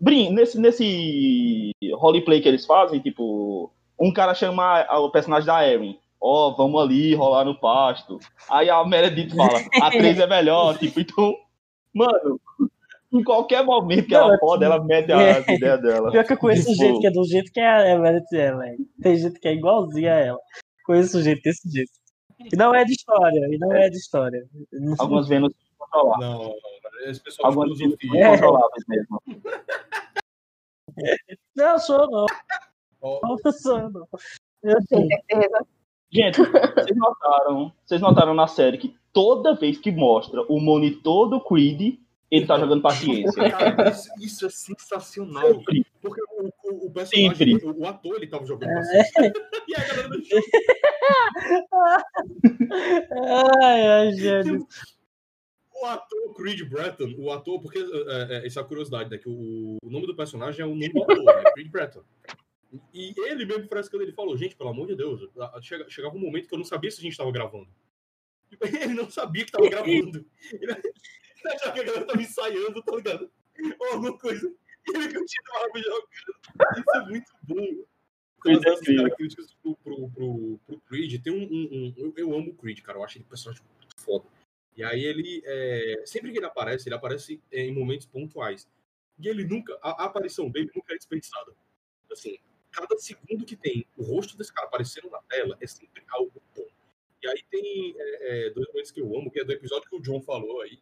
Brin, nesse, nesse roleplay que eles fazem, tipo, um cara chama o personagem da Erin. Ó, vamos ali rolar no pasto. Aí a Meredith fala, a 3 é melhor, tipo, então, mano, em qualquer momento que Não, ela é pode, ela mete a [LAUGHS] É. ideia dela. Pior que eu conheço Tipo, gente que é do jeito que é a é, velho. Tem gente que é igualzinha a ela. Conheço gente desse jeito. E não é de história, e não é de história. Algumas Vênus controláveis. Não. Esse pessoal Algumas Vênus. É. controláveis mesmo. [LAUGHS] Não, sou não. Ó, Não sou não. Eu Tem certeza. Gente, vocês notaram, vocês notaram na série que toda vez que mostra o monitor do Creed, ele tá jogando paciência. Cara, isso, isso é sensacional. Sempre. Porque o, o, o personagem, Sempre. o, ator, ele tava jogando paciência. [LAUGHS] E a galera do show, Ai, ai, gente. o ator Creed Bratton, o ator, porque é, é, essa é a curiosidade, né? Que o, o nome do personagem é o nome do ator, né? Creed Bratton. E ele mesmo frescando, ele falou, gente, pelo amor de Deus, chega- chegava um momento que eu não sabia se a gente tava gravando. [LAUGHS] Ele não sabia que tava [LAUGHS] gravando. Ele ele achava que a galera tava ensaiando, tá ligado? Ou alguma coisa. E ele continuava jogando. Isso é muito bom. Creed é As incrível. características pro, pro, pro, pro Creed. Tem um. um- um- eu, eu amo o Creed, cara. Eu acho ele um personagem muito foda. E aí ele. é, sempre que ele aparece, ele aparece é, em momentos pontuais. E ele nunca. A, a aparição dele nunca é dispensada. Assim, cada segundo que tem o rosto desse cara aparecendo na tela é sempre algo bom. E aí tem é, é, dois momentos que eu amo, que é do episódio que o John falou aí,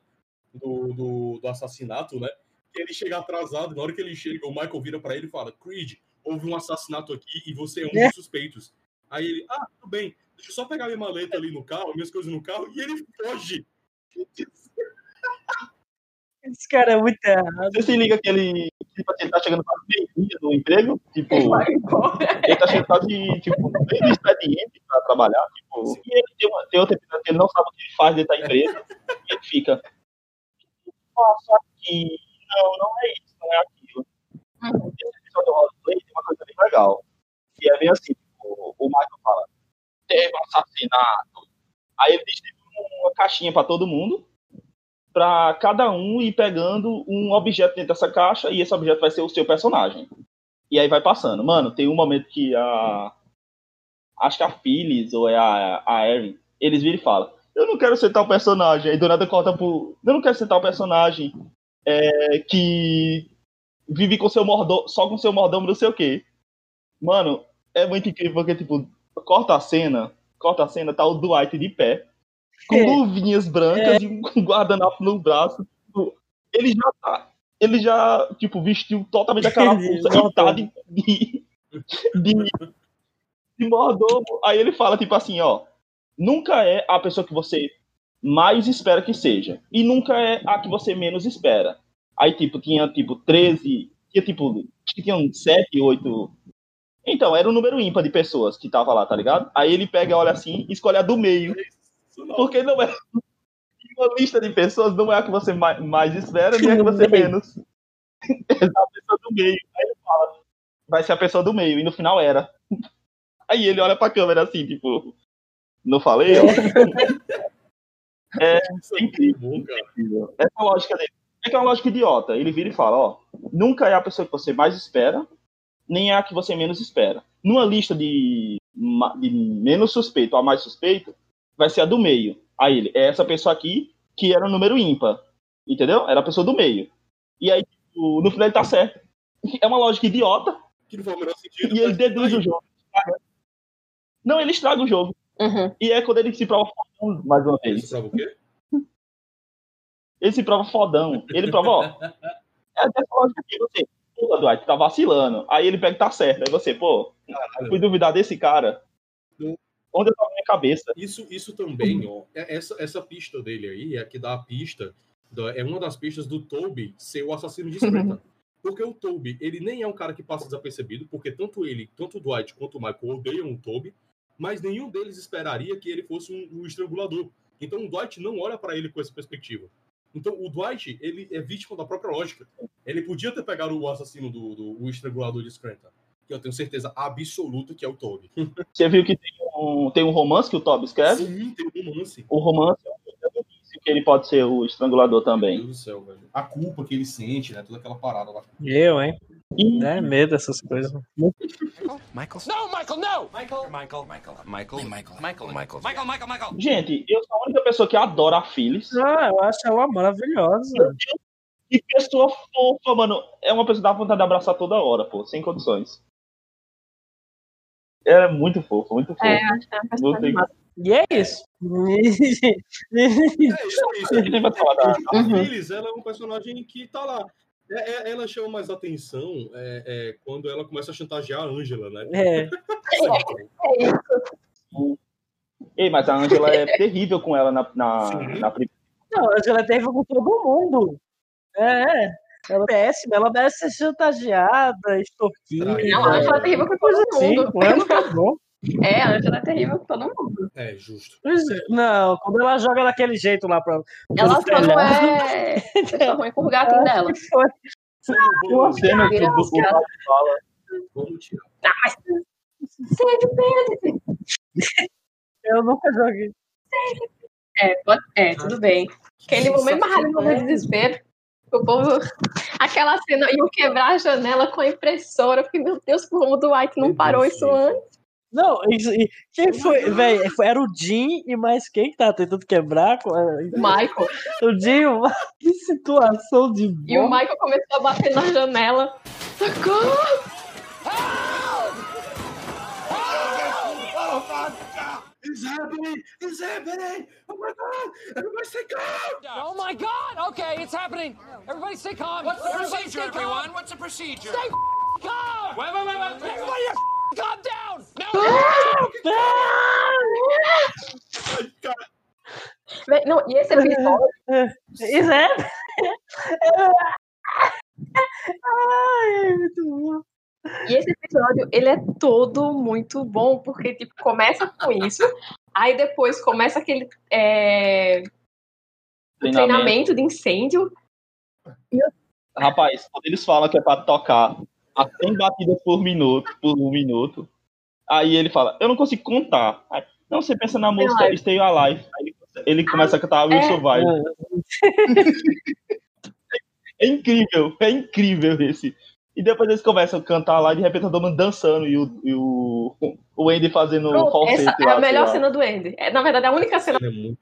do, do, do assassinato, né? Que ele chega atrasado, na hora que ele chega, o Michael vira pra ele e fala: Creed, houve um assassinato aqui e você é um É. dos suspeitos. Aí ele, ah, tudo bem, deixa eu só pegar minha maleta ali no carro, minhas coisas no carro, e ele foge. Esse cara é muito errado. Você se liga que ele, tipo, ele tá chegando quase meio-dia no emprego, tipo, Ele vai embora. ele tá chegando quase, tipo, meio do expediente pra trabalhar, tipo, e ele tem, uma, tem outra que ele não sabe o que ele faz dentro da empresa, e ele fica, faço aqui, não, não é isso, não é aquilo. Uhum. Esse episódio do roleplay tem uma coisa bem legal. Que é bem assim, o, o Michael fala, teve um assassinato. Aí ele distribui uma caixinha pra todo mundo, pra cada um ir pegando um objeto dentro dessa caixa, e esse objeto vai ser o seu personagem. E aí vai passando. Mano, tem um momento que a. Acho que a Phyllis ou é a, a Erin, eles viram e falam: Eu não quero ser tal personagem. Aí do nada corta pro. Eu não quero ser tal personagem é, que vive com seu mordomo, só com seu mordomo, não sei o quê. Mano, é muito incrível porque, tipo, corta a cena, corta a cena, tá o Dwight de pé, com É. luvinhas brancas e um [LAUGHS] guardanapo no braço. Tipo, Ele já tá. Ele já, tipo, vestiu totalmente a carapuça e tá de, de, de, de mordomo. Aí ele fala, tipo assim, ó. Nunca é a pessoa que você mais espera que seja. E nunca é a que você menos espera. Aí, tipo, tinha, tipo, 13... Tinha, tipo, acho que tinha uns 7, 8... Então, era um número ímpar de pessoas que tava lá, tá ligado? Aí ele pega, olha assim, escolhe a do meio. Porque não é... [LAUGHS] Uma lista de pessoas não é a que você mais, mais espera, nem a que você menos. [LAUGHS] É a pessoa do meio. Aí ele fala, vai ser a pessoa do meio. E no final era. [LAUGHS] Aí ele olha pra câmera assim, tipo... Não falei? é [LAUGHS] muito bom, cara. Essa é a lógica dele. É que é uma lógica idiota. Ele vira e fala, ó, nunca é a pessoa que você mais espera, nem é a que você menos espera. Numa lista de, de menos suspeito a mais suspeito, vai ser a do meio. Aí ele, é essa pessoa aqui que era o número ímpar. Entendeu? Era a pessoa do meio. E aí, tipo, no final ele tá certo. É uma lógica idiota Que não faz o menor sentido. e ele mas deduz tá o jogo. Não, ele estraga o jogo. Uhum. E é quando ele se prova fodão, mais uma vez. Isso prova o quê? Ele se prova fodão. Ele prova, ó. [LAUGHS] É dessa lógica aqui, você, pô, Dwight, tá vacilando. Aí ele pega e tá certo. Aí você, pô, Caralho. fui duvidar desse cara. Onde eu tava na minha cabeça? Isso, isso também, ó. é- Essa, essa pista dele aí é que dá a pista. da- é uma das pistas do Toby ser o assassino discreto. Porque o Toby, ele nem é um cara que passa desapercebido, porque tanto ele, tanto o Dwight quanto o Michael odeiam o Toby, mas nenhum deles esperaria que ele fosse um, um estrangulador. Então o Dwight não olha pra ele com essa perspectiva. Então o Dwight, ele é vítima da própria lógica. Ele podia ter pegado o assassino do, do o estrangulador de Scranton, que eu tenho certeza absoluta que é o Toby. [LAUGHS] Você viu que tem um, tem um romance que o Toby escreve? Sim, tem um romance. O romance é que ele pode ser o estrangulador Meu também. Deus do céu, velho. A culpa que ele sente, né? Toda aquela parada lá. Eu, hein? E É medo dessas coisas. Michael? No, Michael, no! Michael. Michael. Michael. Michael. Michael. Michael. Michael. Michael. Michael. Michael. Gente, eu sou a única pessoa que adora a Phyllis. Ah, eu acho ela maravilhosa. Que pessoa fofa, mano. É uma pessoa que dá vontade de abraçar toda hora, pô, sem condições. Ela é muito fofa, muito fofa. É, acho que é uma massa. E é isso. É isso, é isso. A. Phyllis, ela é um personagem que tá lá. É- é- ela chama mais atenção é, é, quando ela começa a chantagear a Angela, né? É. É [LAUGHS] isso. Ei, mas a Angela é terrível com ela na, na, Sim. na primeira. Não, a Angela teve com todo mundo. É. Ela é péssima, ela deve ser chantageada, extorquida. Não, a Angela é terrível com todo mundo. Com ela tá bom. É, a Angela é terrível com todo mundo. É, justo. É. Não, quando ela joga daquele jeito lá pra. Ela só não é pessoa ruim com o gatinho dela. que [LAUGHS] foi. Vamos, cena que o Vamos, Dwight fala. tirar. Eu nunca joguei. É, pode- é, tudo bem. Aquele momento mais momento de desespero. O povo. Aquela cena, iam quebrar a janela com a impressora. Eu fiquei, meu Deus, como o Dwight não Meu parou isso antes. Não, isso, e quem foi, velho? Era o Jim e mais quem que tava tentando quebrar? com a- Michael. O Jim, [LAUGHS] que situação de E o. Michael começou a bater na janela. Socorro! It's happening! It's happening! Oh my god! Everybody stay calm! Oh my God! Okay, it's happening. Everybody stay calm. What's the procedure, everyone? What's the procedure? Stay calm. Wait, wait, wait, wait. Everybody, calm down. No. Véi, Não, e esse episódio, Isso é. Ai, muito bom. e esse episódio, ele é todo muito bom, porque, tipo, começa com isso, aí depois começa aquele é, Treinamento. treinamento de incêndio. E eu, Rapaz, quando eles falam que é pra tocar a 100 batidas por minuto, por um minuto, aí ele fala, eu não consigo contar. Aí, não, você pensa na música Alive. Stay Alive. Aí ele, ele começa a cantar Will É. Survive. [LAUGHS] É incrível, é incrível esse. E depois eles começam a cantar lá e de repente todo mundo dançando e o, e o, o Andy fazendo Pronto, falsete essa é lá, a melhor cena do Andy. É, na verdade, é a única cena é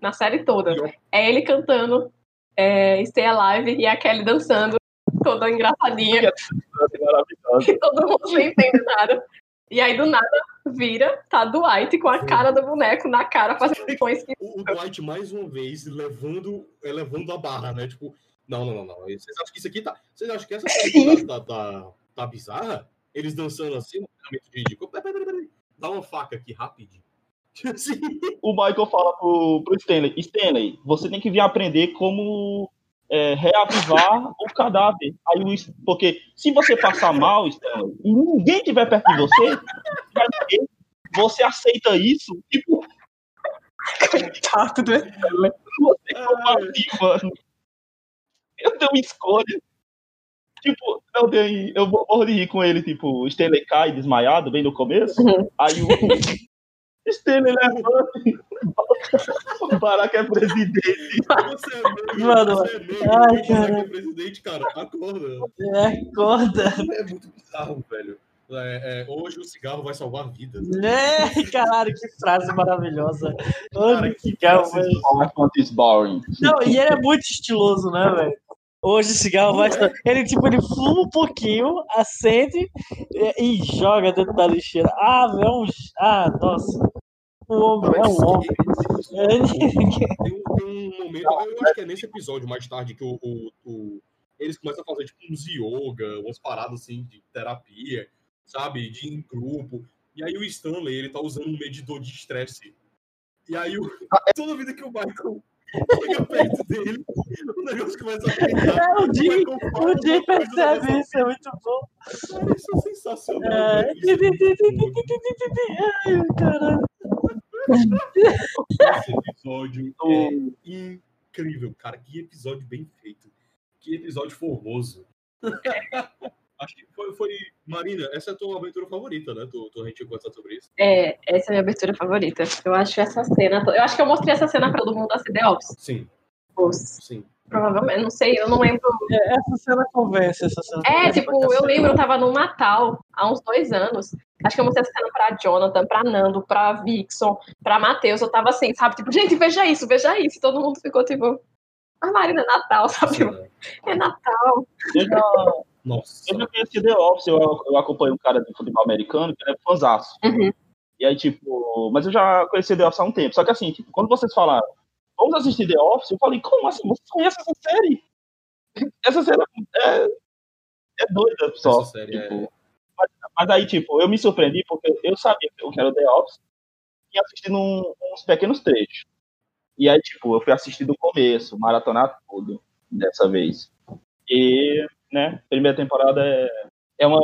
na série toda. É ele cantando é, Stay Alive e a Kelly dançando, toda engraçadinha, e [LAUGHS] todo mundo sem entender nada. E aí, do nada, vira, tá Dwight com a cara do boneco na cara, fazendo sons que. O, Dwight, mais uma vez, levando, é, levando a barra, né? Tipo, não, não, não, não. Vocês acham que isso aqui tá. Vocês acham que essa série tá, tá, tá, tá bizarra? Eles dançando assim, no treinamento de. de... Peraí, peraí, peraí. Dá uma faca aqui, rapidinho. [LAUGHS] Assim, O Michael fala pro, pro Stanley, Stanley, você tem que vir aprender como é, reavivar o cadáver. Aí o, porque se você passar mal, Stanley, e ninguém estiver perto de você, você aceita isso? Tipo, Coitado do Stanley. você combativa. Eu tenho uma escolha. Tipo, eu, dei, eu vou morro de rir com ele, tipo, o Stanley cai desmaiado bem no começo. Uhum. Aí o Stanley levanta. [LAUGHS] O Barack é presidente. Você é Mano, você é ai, você é cara. presidente, cara, acorda. É, acorda. É muito bizarro, velho. É, é, hoje o cigarro vai salvar vidas. Né? Caralho, que frase maravilhosa. Cara, Olha que frase velho. Não, e ele é muito estiloso, né, velho? Hoje o cigarro vai. Ele, tipo, ele fuma um pouquinho, acende e, e joga dentro da lixeira. Ah, velho, é. Ah, nossa. O homem é um homem. Ele- Tem um, tem um momento, eu acho que é nesse episódio mais tarde que o, o- o- eles começam a fazer tipo uns yoga, umas paradas assim de terapia, sabe? De em grupo. E aí o Stanley, ele tá usando um medidor de estresse. E aí o, [LAUGHS] toda vida que o Michael chega perto dele, o negócio começa a pintar. É, o Jim, o Jim percebe isso, é muito bom. Cara, isso é sensacional. É. Isso é muito bom. Ai, caralho. [LAUGHS] Esse episódio é incrível, cara. Que episódio bem feito. Que episódio formoso. [LAUGHS] Acho que foi, foi. Marina, essa é a tua aventura favorita, né? Tu, tu a gente tinha conversado sobre isso. É, essa é a minha abertura favorita. Eu acho essa cena. Eu acho que eu mostrei essa cena pra todo mundo da CD Office. Sim, sim. Provavelmente, não sei, eu não lembro. É, Essa cena convence, essa cena É, tipo, eu lembro, eu tava no Natal, há uns dois anos. Acho que eu mostrei essa cena pra Jonathan, pra Nando, pra Vixon, pra Matheus. Eu tava assim, sabe? Tipo, gente, veja isso, veja isso. Todo mundo ficou tipo, a Marina é Natal, sabe? Sim, É Natal. Eu já, Nossa. eu já conheci The Office, eu, eu acompanho um cara de futebol americano que ele é fãzaço. Uhum. E aí, tipo, mas eu já conheci The Office há um tempo. Só que assim, tipo, quando vocês falaram, vamos assistir The Office, eu falei, como assim? Você conhece essa série? Essa série é, é doida só. Essa série é- tipo. Mas, mas aí, tipo, eu me surpreendi porque eu sabia que eu quero The Office e assistindo um- uns pequenos trechos. E aí, tipo, eu fui assistir do começo, maratonar tudo dessa vez. E, né, primeira temporada é, é, uma,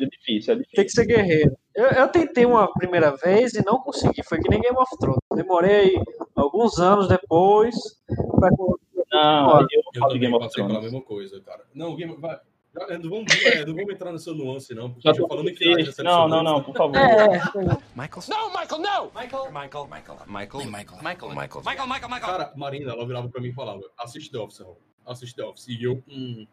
é difícil, é difícil. Tem que ser guerreiro. Eu, eu tentei uma primeira vez e não consegui. Foi que nem Game of Thrones. Demorei alguns anos depois pra Não, eu não Eu também Game of passei pela Thrones. mesma coisa, cara. Não, Game Não vamos, é, não vamos entrar nessa nuance, não. Porque Já falando texto. série Não, não, sonora, não, por favor. É, Michael? No, Michael, no! Michael? Michael? Michael? Michael? Michael? Michael? Michael? Michael? Michael? Michael? Cara, Marina, ela virava pra mim e falava: assiste The Office, Raul. Assiste The Office. E eu, hum,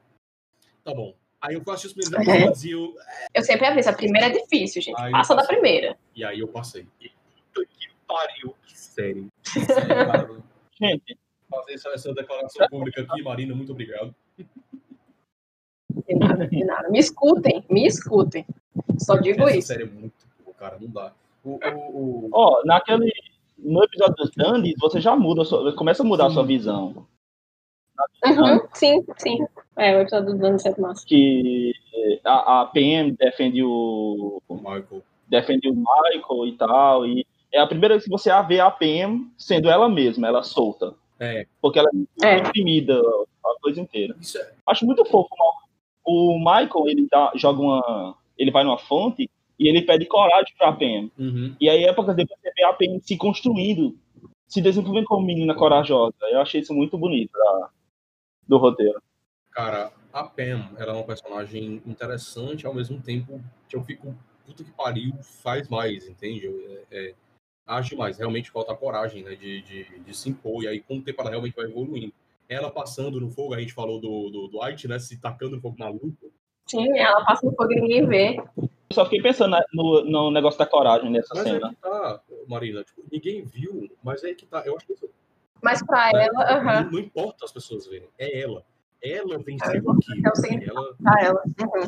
tá bom. Aí eu assisti os primeiros episódios e eu. Eu sempre aviso, a primeira é difícil, gente. Ai, Passa da primeira. E aí eu passei. E puta que pariu, que série. Que [LAUGHS] série. Gente, Fazer essa, essa declaração pública aqui, Marina, muito obrigado. De nada. Me escutem, me escutem. Só digo essa isso. série é muito boa, cara, não dá. O, o, o- ó, naquele. No episódio dos Dandies, você já muda, a sua- começa a mudar a sua visão. Uhum, sim, sim. É, o episódio do Dano Sete Massa. Que a, a PM defende o. o Michael. defende o Michael e tal. E é a primeira vez que você vê a PM sendo ela mesma, ela solta. É, Porque ela é É. reprimida a coisa inteira. isso é. Acho muito fofo. O Michael, ele dá, joga uma. Ele vai numa fonte e ele pede coragem pra PM. Uhum. E aí, épocas depois, você vê a PM se construindo, se desenvolvendo como menina corajosa. Eu achei isso muito bonito da- do roteiro. Cara, a Pam, ela é uma personagem interessante, ao mesmo tempo que eu fico, puta que pariu, faz mais, entende? É, é, age mais, realmente falta coragem, né, de, de, de, se impor, e aí com o tempo ela realmente vai evoluindo. Ela passando no fogo, a gente falou do, do, do White, né, se tacando no fogo na luta. Sim, ela passa no fogo e ninguém vê. Eu só fiquei pensando no, no negócio da coragem nessa mas cena. Mas é que tá, Marina, tipo, ninguém viu, mas é que tá, eu acho que isso mas pra né? ela, aham. não, não importa as pessoas verem, é ela. Ela venceu aquilo. É o significado pra ela. Uhum.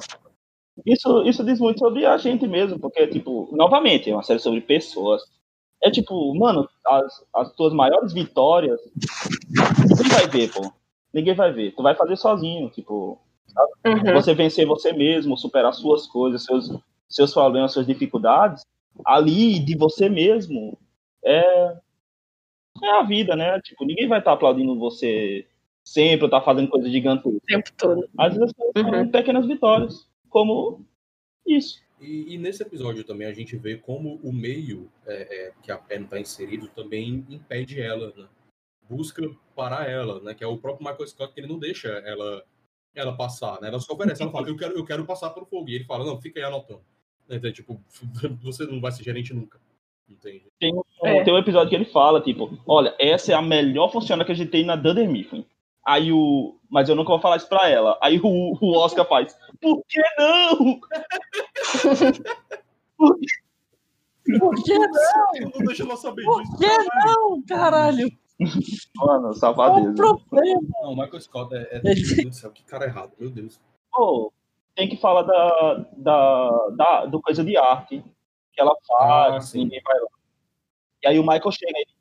Isso, isso diz muito sobre a gente mesmo, porque, tipo, novamente, é uma série sobre pessoas. É tipo, mano, as, as tuas maiores vitórias, ninguém vai ver, pô. Ninguém vai ver. Tu vai fazer sozinho, tipo? Uhum. Você vencer você mesmo, superar suas coisas, seus, seus problemas, suas dificuldades, ali de você mesmo, é, é a vida, né? Tipo, ninguém vai estar aplaudindo você sempre, ou tá fazendo coisa gigante. O tempo todo. Às vezes são Uhum. pequenas vitórias, como isso. E, e nesse episódio também a gente vê como o meio é, é, que a Pam está inserido também impede ela, né? Busca parar ela, né? Que é o próprio Michael Scott que ele não deixa ela ela passar, né? Ela só oferece, ela fala, eu quero, eu quero passar pelo fogo. E ele fala, não, fica aí anotando. Então, tipo, [LAUGHS] você não vai ser gerente nunca. Entende? Tem, um- É. tem um episódio que ele fala, tipo, olha, essa é a melhor funcionária que a gente tem na Dunder Mifflin. Aí o. Mas eu nunca vou falar isso pra ela. Aí o, o Oscar faz. Por que não? [LAUGHS] Por que não? Não deixa ela saber Por disso. que não, caralho? Mano, Qual o safadeza. problema? Não, o Michael Scott é, é meu Deus do céu, que cara errado, meu Deus. Pô, tem que falar da, da, da, do coisa de arte que ela faz, Ah, ninguém vai lá. E aí o Michael chega, ele,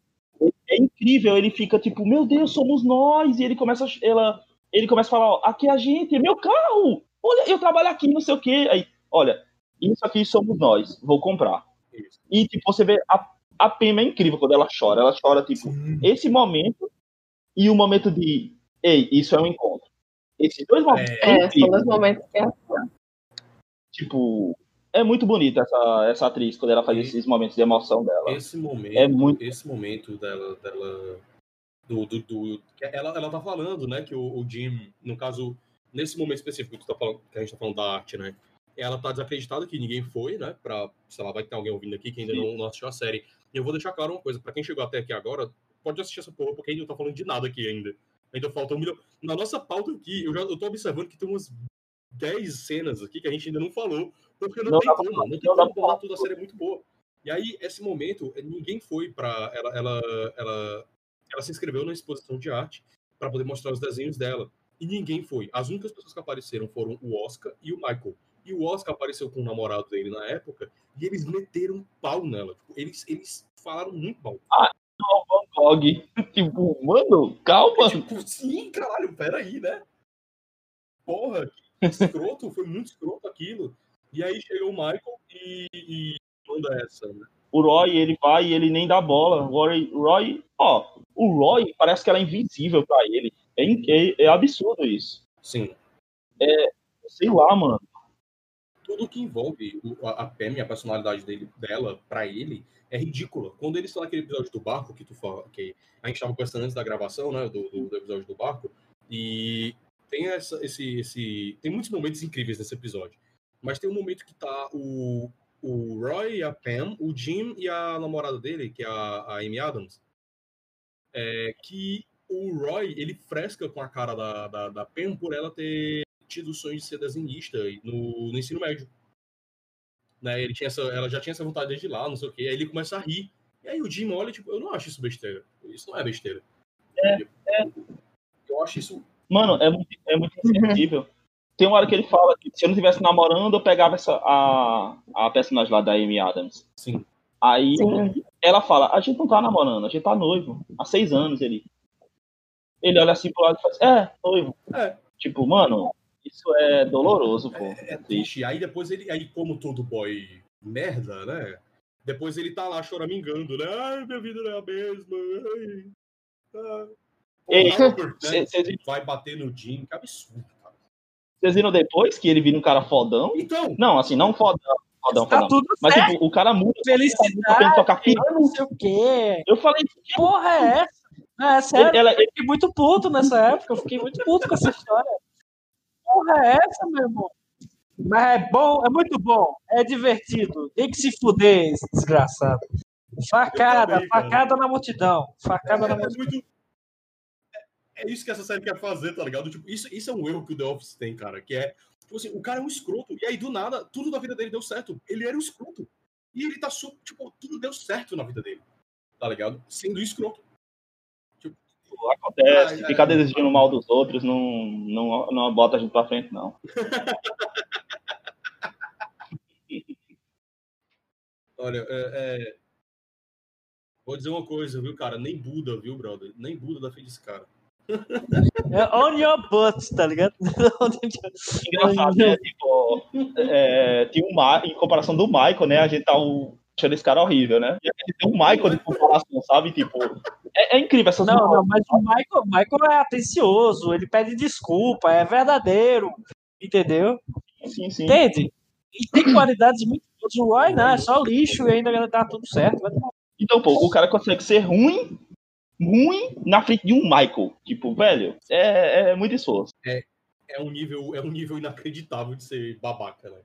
é incrível, ele fica tipo, meu Deus, somos nós, e ele começa, a- ela, ele começa a falar, ó, aqui é a gente, é meu carro, olha, eu trabalho aqui, não sei o quê, aí, olha, isso aqui somos nós, vou comprar. Isso. E tipo, você vê, a, a Pema é incrível quando ela chora, ela chora tipo, esse momento e o momento de, ei, isso é um encontro. Esses dois momentos É. são É, dois momentos que é. tipo, é muito bonita essa, essa atriz quando ela faz esses momentos de emoção dela. Esse momento, É muito- esse momento dela, dela do, do, do- ela, ela tá falando, né, que o, o Jim, no caso, nesse momento específico que, tá falando, que a gente tá falando da arte, né, ela tá desacreditada que ninguém foi, né, pra, sei lá, vai ter alguém ouvindo aqui que ainda não, não assistiu a série. E eu vou deixar claro uma coisa, pra quem chegou até aqui agora, pode assistir essa porra, porque a gente não tá falando de nada aqui ainda. Ainda falta um milhão. Na nossa pauta aqui, eu já eu tô observando que tem umas 10 cenas aqui que a gente ainda não falou, porque não, Não tem como, falar, não tem não como falar tudo, a série é muito boa. E aí, esse momento, eh, ninguém foi pra. Ela, ela, ela, ela se inscreveu na exposição de arte para poder mostrar os desenhos dela. E ninguém foi. As únicas pessoas que apareceram foram o Oscar e o Michael. E o Oscar apareceu com o namorado dele na época e eles meteram pau nela. Tipo, eles, eles falaram muito mal. Van Gogh. [LAUGHS] tipo, mano, calma. Tipo, sim, caralho, peraí, né? Porra, que escroto, foi muito escroto aquilo. E aí chega o Michael e, e manda essa, né? O Roy, ele vai e ele nem dá bola. O Roy, Roy, ó, o Roy parece que ela é invisível pra ele. É, é, é absurdo isso. Sim. Sei lá, mano. tudo que envolve a, a Pam e a personalidade dele, dela pra ele é ridícula. Quando eles estão naquele episódio do barco que tu fala, que a gente estava conversando antes da gravação, né, do, do- do episódio do barco, e tem essa, esse, esse, tem muitos momentos incríveis nesse episódio. Mas tem um momento que tá o, o Roy e a Pam, o Jim e a namorada dele, que é a, a Amy Adams, é, que o Roy, ele fresca com a cara da, da, da Pam por ela ter tido o sonho de ser desenhista no, no ensino médio. Né, ele tinha essa, ela já tinha essa vontade desde lá, não sei o quê. Aí ele começa a rir. E aí o Jim olha, tipo, eu não acho isso besteira. Isso não é besteira. Eu acho isso. Mano, é muito, é muito [LAUGHS] insensível. Tem uma hora que ele fala que se eu não estivesse namorando, eu pegava essa, a, a personagem lá da Amy Adams. Sim. Aí Sim. ela fala, a gente não tá namorando, a gente tá noivo. Há seis anos ele. Ele olha assim pro lado e faz, é, noivo. É. Tipo, mano, isso é doloroso, pô. É triste. Aí depois ele. Aí, como todo boy merda, né? Depois ele tá lá choramingando, né? Ai, minha vida não é a mesma. Ai. O Ei, Albert, [LAUGHS] né, Cê- Vocês vai bater no Jim, que absurdo. Vocês viram depois que ele vira um cara fodão? Então, Não, assim, não fodão, fodão, Tá fodão. tudo Mas certo. tipo, o cara muda Felicidade, tocar piano. não sei o quê. Eu falei, Que porra é essa? É sério, ele, ela, eu fiquei muito puto nessa época. Eu fiquei muito puto com essa história. porra é essa, meu irmão? Mas é bom, é muito bom, é divertido. Tem que se fuder, esse desgraçado. Facada, também, cara. facada na multidão. Facada É, na é multidão. muito. É, é isso que essa série quer fazer, tá ligado? Tipo, isso, isso é um erro que o The Office tem, cara. Que é, tipo assim, o cara é um escroto. E aí, do nada, tudo da vida dele deu certo. Ele era um escroto. E ele tá, su- tipo, tudo deu certo na vida dele. Tá ligado? Sendo escroto. Acontece, Ai, ai. ficar desejando mal dos outros não, não, não bota a gente pra frente, não. [LAUGHS] Olha, é, é, Vou dizer uma coisa, viu, cara? Nem Buda, viu, brother? Nem Buda dá feliz cara. É on your butt, tá ligado? [LAUGHS] Engraçado, né? Tipo, é, Ma- em comparação do Michael, né? A gente tá um, achando esse cara horrível, né? E a gente tem um Michael de comparação, sabe? Tipo, é, é incrível essas Não, não, mas o Michael, Michael é atencioso, ele pede desculpa, é verdadeiro, entendeu? Sim, sim. Entende? E tem qualidades muito boas. O Roy não, é só lixo e ainda tá tudo certo. Então, pô, o cara consegue ser ruim, ruim na frente de um Michael. Tipo, velho, é, é muito esforço. É um nível, é um nível inacreditável de ser babaca, né?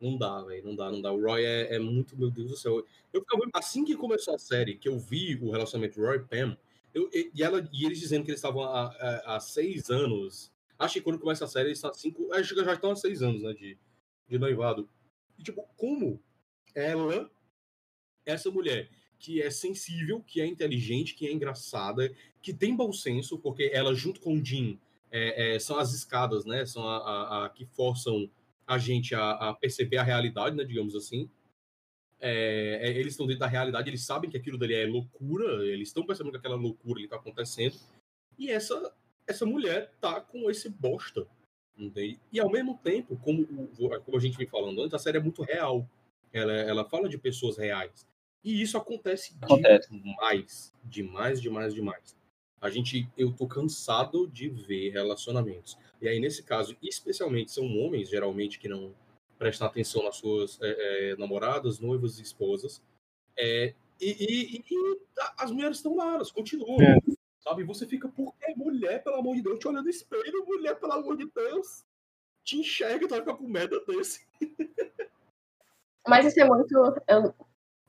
Não dá, velho. Não dá, não dá. O Roy é, é muito, meu Deus do céu. Eu ficava, assim que começou a série, que eu vi o relacionamento Roy e Pam, eu, e, ela, e eles dizendo que eles estavam há, seis anos. Acho que quando começa a série, eles estão há cinco. Acho que já estão há seis anos, né? De, de noivado. E, tipo, como ela, essa mulher, que é sensível, que é inteligente, que é engraçada, que tem bom senso, porque ela, junto com o Jim, é, é, são as escadas, né? São a, a- a que forçam a gente a, a perceber a realidade, né? Digamos assim. É, é, eles estão dentro da realidade, eles sabem que aquilo dali é loucura, eles estão percebendo que aquela loucura está acontecendo. E essa essa mulher tá com esse bosta. entende? E ao mesmo tempo, como, como a gente vem falando antes, a série é muito real. Ela, ela fala de pessoas reais. E isso acontece, Acontece. demais, demais, demais, demais. A gente, eu tô cansado de ver relacionamentos. E aí, nesse caso, especialmente, são homens, geralmente, que não prestam atenção nas suas é, é, namoradas, noivas e esposas. É, e, e- e a- as mulheres estão lá, elas continuam. É. Sabe? Você fica, por que mulher, pelo amor de Deus, te olha no espelho, mulher, pelo amor de Deus. Te enxerga, tu vai ficar com merda desse. [LAUGHS] Mas isso é muito. Eu...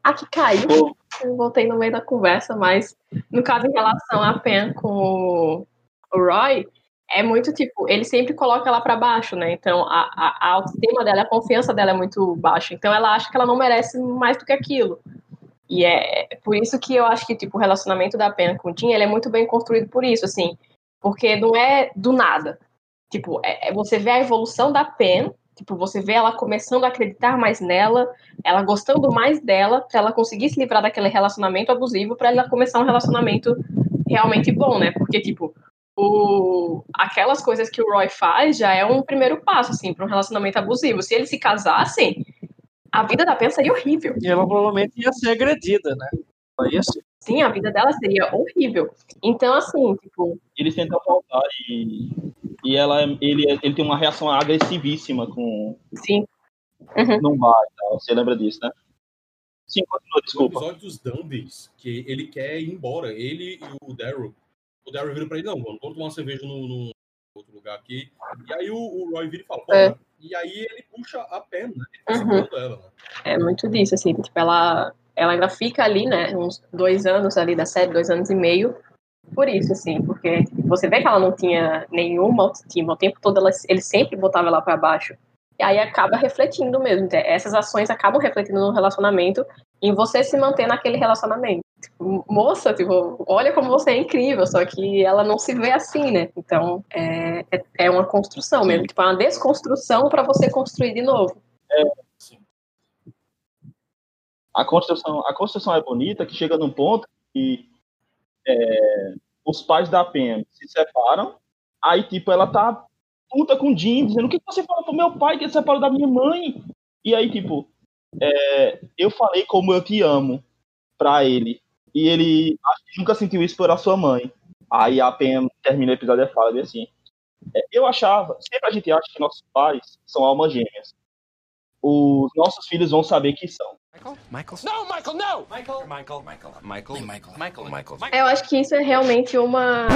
Aqui caiu. Pô, Eu voltei no meio da conversa, mas no caso em relação a Pen com o Roy, é muito tipo, ele sempre coloca ela pra baixo, né? Então a, a, a autoestima dela, a confiança dela é muito baixa. Então ela acha que ela não merece mais do que aquilo. E é por isso que eu acho que tipo, o relacionamento da Pen com o Jim, ele é muito bem construído por isso, assim. Porque não é do nada. Tipo, é, é- você vê a evolução da Pen, tipo, você vê ela começando a acreditar mais nela, ela gostando mais dela, pra ela conseguir se livrar daquele relacionamento abusivo, pra ela começar um relacionamento realmente bom, né? Porque, tipo, o... aquelas coisas que o Roy faz já é um primeiro passo, assim, pra um relacionamento abusivo. Se eles se casassem, a vida da Pen seria horrível. E ela provavelmente ia ser agredida, né? Ela ia ser. Sim, a vida dela seria horrível. Então, assim, tipo, eles tentam voltar e, e ela, ele, ele tem uma reação agressivíssima com sim. não vai e tal. Você lembra disso, né? Sim, continua, desculpa. episódio dos Dumbies, que ele quer ir embora, ele e o Daryl. O Daryl vira pra ele, não, mano, vamos tomar uma cerveja no, no outro lugar aqui. E aí o, o Roy vira e fala, pô, É. e aí ele puxa a Pam, né? Ele tá Uhum. segurando ela, né? É muito disso, assim, tipo, ela, ela ainda fica ali, né, uns dois anos ali da série, dois anos e meio, por isso, assim, porque você vê que ela não tinha nenhuma autoestima, o tempo todo ela, ele sempre botava ela pra baixo, e aí acaba refletindo mesmo, então, essas ações acabam refletindo no relacionamento, em você se manter naquele relacionamento. Tipo, moça, tipo, olha como você é incrível, só que ela não se vê assim, né, então é, é, é uma construção mesmo, tipo, é uma desconstrução pra você construir de novo. A construção, a construção é bonita, que chega num ponto que é, os pais da Pam se separam, aí, tipo, ela tá puta com o Jim, dizendo, o que você falou pro meu pai que ele separou da minha mãe? E aí, tipo, é, eu falei como eu te amo pra ele, e ele nunca sentiu isso por a sua mãe. Aí a Pam termina o episódio e fala assim, é, eu achava, sempre a gente acha que nossos pais são almas gêmeas. Os nossos filhos vão saber que são. Michael? Michael? No, Michael, no! Michael, Michael, Michael, Michael, Michael, Michael, Michael, Michael. Eu acho que isso é realmente uma.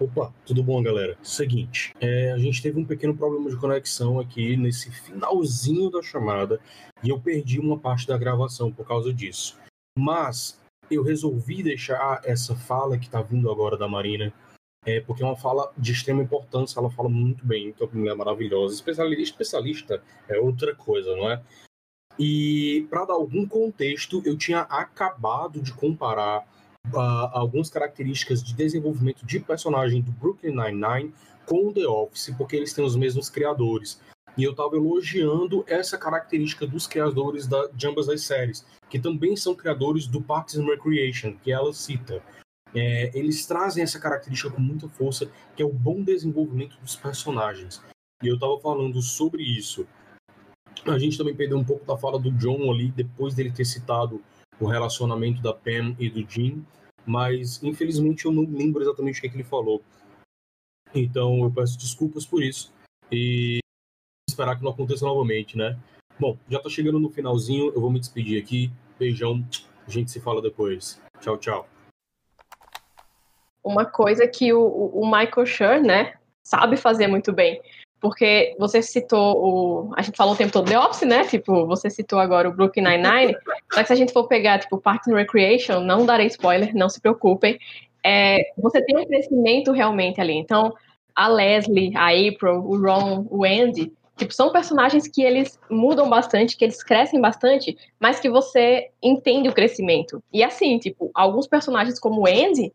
Opa, tudo bom, galera? Seguinte, é, a gente teve um pequeno problema de conexão aqui nesse finalzinho da chamada e eu perdi uma parte da gravação por causa disso. Mas eu resolvi deixar essa fala que tá vindo agora da Marina, é, porque é uma fala de extrema importância, ela fala muito bem, então mulher maravilhosa. Especialista, especialista é outra coisa, não é? E para dar algum contexto, eu tinha acabado de comparar uh, algumas características de desenvolvimento de personagem do Brooklyn Nine-Nine com The Office, porque eles têm os mesmos criadores. E eu estava elogiando essa característica dos criadores da, de ambas as séries, que também são criadores do Parks and Recreation, que ela cita. É, eles trazem essa característica com muita força, que é o bom desenvolvimento dos personagens. E eu estava falando sobre isso. A gente também perdeu um pouco da fala do John ali, depois dele ter citado o relacionamento da Pam e do Jim, mas infelizmente eu não lembro exatamente o que, é que ele falou. Então eu peço desculpas por isso e esperar que não aconteça novamente, né? Bom, já tá chegando no finalzinho, eu vou me despedir aqui. Beijão, a gente se fala depois. Tchau, tchau. Uma coisa que o, o Michael Schur, né, sabe fazer muito bem. Porque você citou o. A gente falou o tempo todo The Office, né? Tipo, você citou agora o Brooklyn Nine-Nine. [LAUGHS] Só que se a gente for pegar, tipo, Parks and Recreation, não darei spoiler, não se preocupem. É, você tem um crescimento realmente ali. Então, a Leslie, a April, o Ron, o Andy, tipo, são personagens que eles mudam bastante, que eles crescem bastante, mas que você entende o crescimento. E assim, tipo, alguns personagens como o Andy,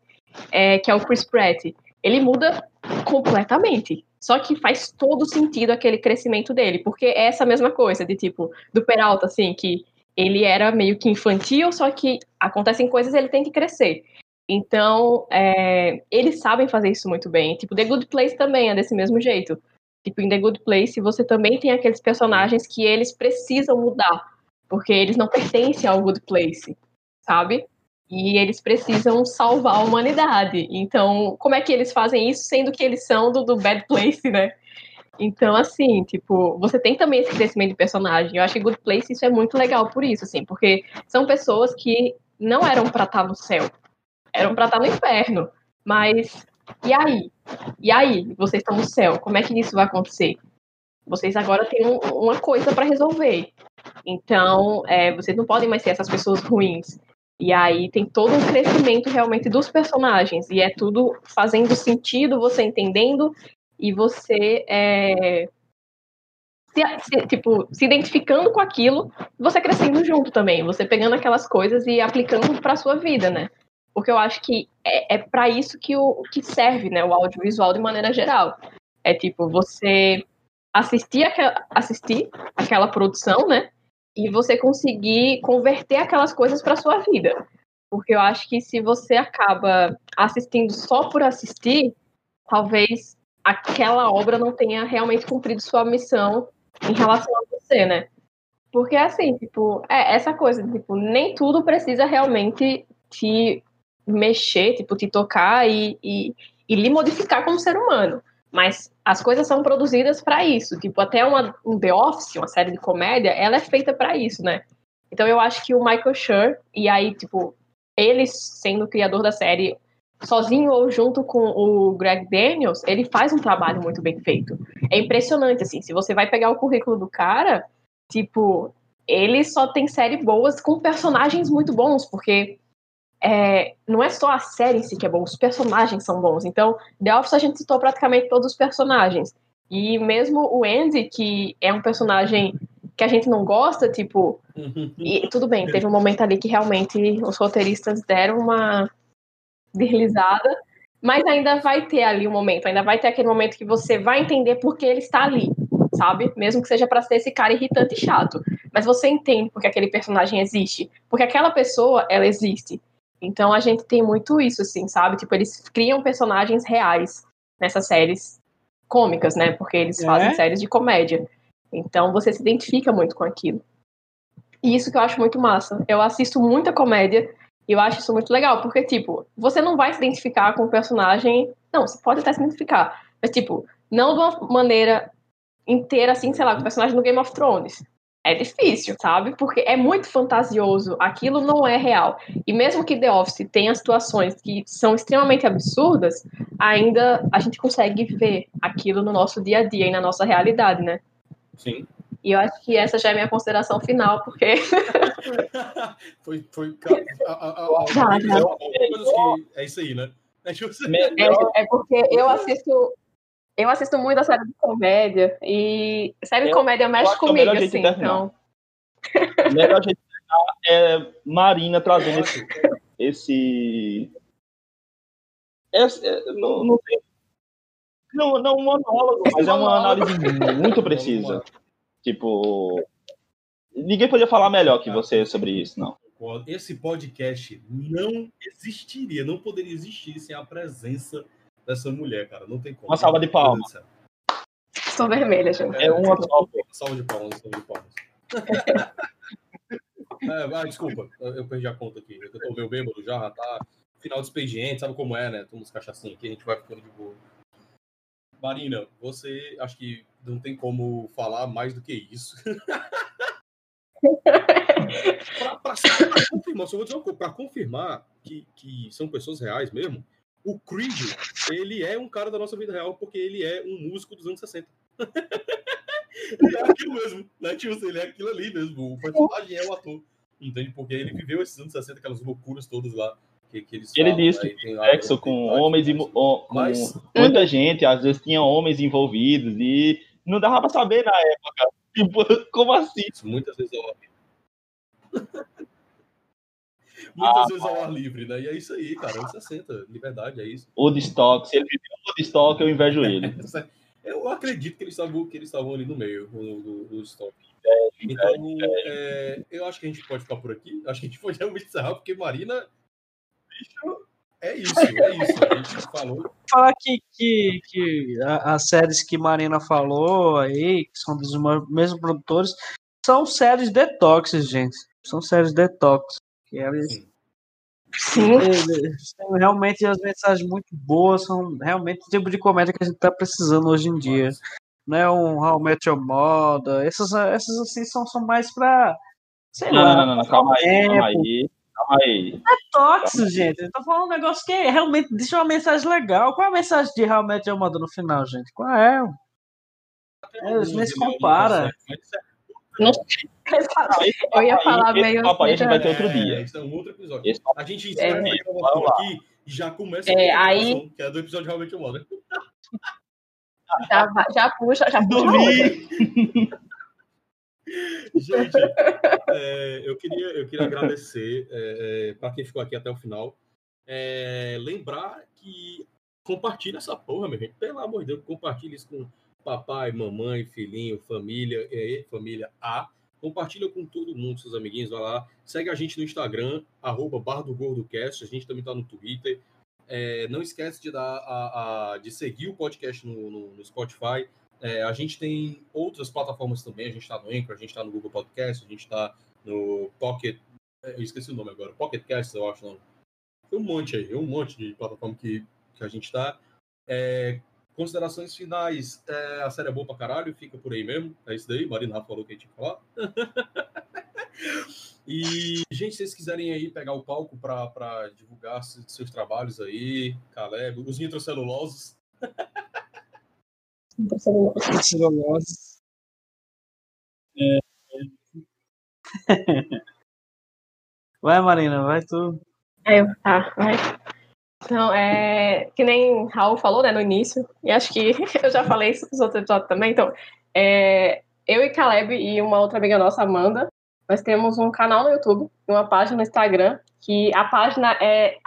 é, que é o Chris Pratt, ele muda completamente. Só que faz todo sentido aquele crescimento dele, porque é essa mesma coisa, de tipo, do Peralta, assim, que ele era meio que infantil, só que acontecem coisas e ele tem que crescer. Então, é, eles sabem fazer isso muito bem. Tipo, The Good Place também é desse mesmo jeito. Tipo, em The Good Place, você também tem aqueles personagens que eles precisam mudar, porque eles não pertencem ao Good Place, sabe? E eles precisam salvar a humanidade. Então, como é que eles fazem isso, sendo que eles são do, do Bad Place, né? Então, assim, tipo, você tem também esse crescimento de personagem. Eu acho que Good Place isso é muito legal por isso, assim, porque são pessoas que não eram pra estar no céu, eram pra estar no inferno. Mas, e aí? E aí? Vocês estão no céu, como é que isso vai acontecer? Vocês agora têm um, uma coisa para resolver. Então, é, vocês não podem mais ser essas pessoas ruins. E aí tem todo um crescimento realmente dos personagens. E é tudo fazendo sentido, você entendendo e você é, se, se, tipo, se identificando com aquilo, você crescendo junto também, você pegando aquelas coisas e aplicando para sua vida, né? Porque eu acho que é, é para isso que, o, que serve, né, o audiovisual de maneira geral. É tipo, você assistir, aqua, assistir aquela produção, né? E você conseguir converter aquelas coisas para sua vida. Porque eu acho que se você acaba assistindo só por assistir, talvez aquela obra não tenha realmente cumprido sua missão em relação a você, né? Porque assim, tipo, é essa coisa, tipo, nem tudo precisa realmente te mexer, tipo, te tocar e, e, e lhe modificar como ser humano. Mas as coisas são produzidas para isso. Tipo, até uma, um The Office, uma série de comédia, ela é feita para isso, né? Então eu acho que o Michael Schur, e aí, tipo, ele sendo o criador da série, sozinho ou junto com o Greg Daniels, ele faz um trabalho muito bem feito. É impressionante, assim, se você vai pegar o currículo do cara, tipo, ele só tem série boas com personagens muito bons, porque é, não é só a série em si que é bom, os personagens são bons. Então, The Office a gente citou praticamente todos os personagens. E mesmo o Andy, que é um personagem que a gente não gosta, tipo. e tudo bem, teve um momento ali que realmente os roteiristas deram uma deslizada, mas ainda vai ter ali um momento, ainda vai ter aquele momento que você vai entender por que ele está ali, sabe? Mesmo que seja para ser esse cara irritante e chato. Mas você entende porque aquele personagem existe, porque aquela pessoa, ela existe. Então a gente tem muito isso, assim, sabe? Tipo, eles criam personagens reais nessas séries cômicas, né? Porque eles é? fazem séries de comédia. Então você se identifica muito com aquilo. E isso que eu acho muito massa. Eu assisto muita comédia e eu acho isso muito legal, porque, tipo, você não vai se identificar com o personagem. Não, você pode até se identificar. Mas, tipo, não de uma maneira inteira, assim, sei lá, com o personagem do Game of Thrones. É difícil, sabe? Porque é muito fantasioso, aquilo não é real. E mesmo que The Office tenha situações que são extremamente absurdas, ainda a gente consegue ver aquilo no nosso dia a dia e na nossa realidade, né? Sim. E eu acho que essa já é minha consideração final, porque [LAUGHS] foi. foi a, a, a, Já, já. que- é isso aí, né? É tipo assim, é, é porque eu assisto. Eu assisto muito a série de comédia e série de Eu- comédia mexe é o comigo, melhor jeito de assim, então. O melhor jeito de terminar é Marina trazendo esse. esse... esse- é, não, não tem. Não, não um monólogo, mas é uma análise muito precisa. Tipo. Ninguém podia falar melhor que você sobre isso, não. Esse podcast não existiria, não poderia existir sem a presença dessa mulher, cara. Não tem como. Uma salva de palmas. Estou vermelha, gente. É uma só, pô. Salva de palmas, salva de palmas. é, vai, desculpa, eu perdi a conta aqui. Eu tô meio bêbado já, tá? Final do expediente, sabe como é, né? Tomamos cachaçinha aqui, a gente vai ficando de boa. Marina, você acho que não tem como falar mais do que isso. [LAUGHS] pra, pra- pra confirmar, só vou dizer uma coisa, pra confirmar que, que são pessoas reais mesmo, o Creed, ele é um cara da nossa vida real porque ele é um músico dos anos 60. [LAUGHS] ele é aquilo mesmo, né? Tipo assim, ele é aquilo ali mesmo. O personagem é o ator. Entende? Porque ele viveu esses anos 60, aquelas loucuras todas lá que, que eles Ele falam, disse né? Tem lá- Sexo com tem lá- homens e com Mas- muita gente, às vezes tinha homens envolvidos e não dava pra saber na época. [LAUGHS] Tipo, como assim? Muitas vezes livre. Muitas Ah, vezes ao ar livre, né? E é isso aí, cara. Anos 60, liberdade, é isso. Woodstock, se ele viveu no Woodstock, eu invejo [LAUGHS] ele. Eu acredito que eles estavam, que eles estavam ali no meio do, do. É, Então, é, eu acho que a gente pode ficar por aqui. Acho que a gente pode realmente [LAUGHS] encerrar, porque Marina, bicho, é isso, é isso. A gente falou. falar que, que, que as séries que Marina falou aí, que são dos mesmos produtores, são séries detox, gente. São séries detox. Que Sim. Sim. realmente as mensagens muito boas, são realmente o tipo de comédia que a gente tá precisando hoje em dia. Não é um How Met Your Mother, essas, essas assim são, são mais pra, sei Não, lá, não, não, não, calma aí, calma aí. Calma aí. tóxico, gente. Eu tô falando um negócio que realmente deixa uma mensagem legal. Qual é a mensagem de How Met Your Mother no final, gente? Qual é? É, eles nem se compara. [LAUGHS] Eu ia falar Aí, esse meio papo aí a gente vai ter assim, outro É, dia. Isso é um outro episódio. Esse A gente encerra É. aqui e já começa É, a aí- que é do episódio realmente moro. [LAUGHS] Já, já puxa, já puxa. Dormir. [LAUGHS] Gente, é, eu, queria, eu queria agradecer para quem ficou aqui até o final. É, lembrar que compartilha essa porra, meu gente. Pelo amor de Deus, compartilha isso com papai, mamãe, filhinho, família, é, família A. Compartilha com todo mundo, seus amiguinhos, vai lá. Segue a gente no Instagram, arroba Bar do GordoCast. A gente também tá no Twitter. É, não esquece de, dar a, a- de seguir o podcast no, no- no Spotify. É, a gente tem outras plataformas também. A gente está no Anchor, a gente está no Google Podcast, a gente está no Pocket. é, Eu esqueci o nome agora. Pocket Cast, eu acho. Não. Tem um monte aí, um monte de plataforma que, que a gente está. Considerações finais. é, a série é boa pra caralho, fica por aí mesmo. É isso daí. Marina Rafa falou que a gente ia falar. [LAUGHS] e, gente, se vocês quiserem aí pegar o palco para divulgar se- seus trabalhos aí, Caleb, os nitrocelulosos. [LAUGHS] Celulose. É. [LAUGHS] Vai, Marina, vai tu. É, eu- tá, vai. Então, é, que nem Raul falou, né, no início, e acho que [LAUGHS] eu já falei isso nos outros episódios também, então, é, eu e Caleb e uma outra amiga nossa, Amanda, nós temos um canal no YouTube e uma página no Instagram, que a página é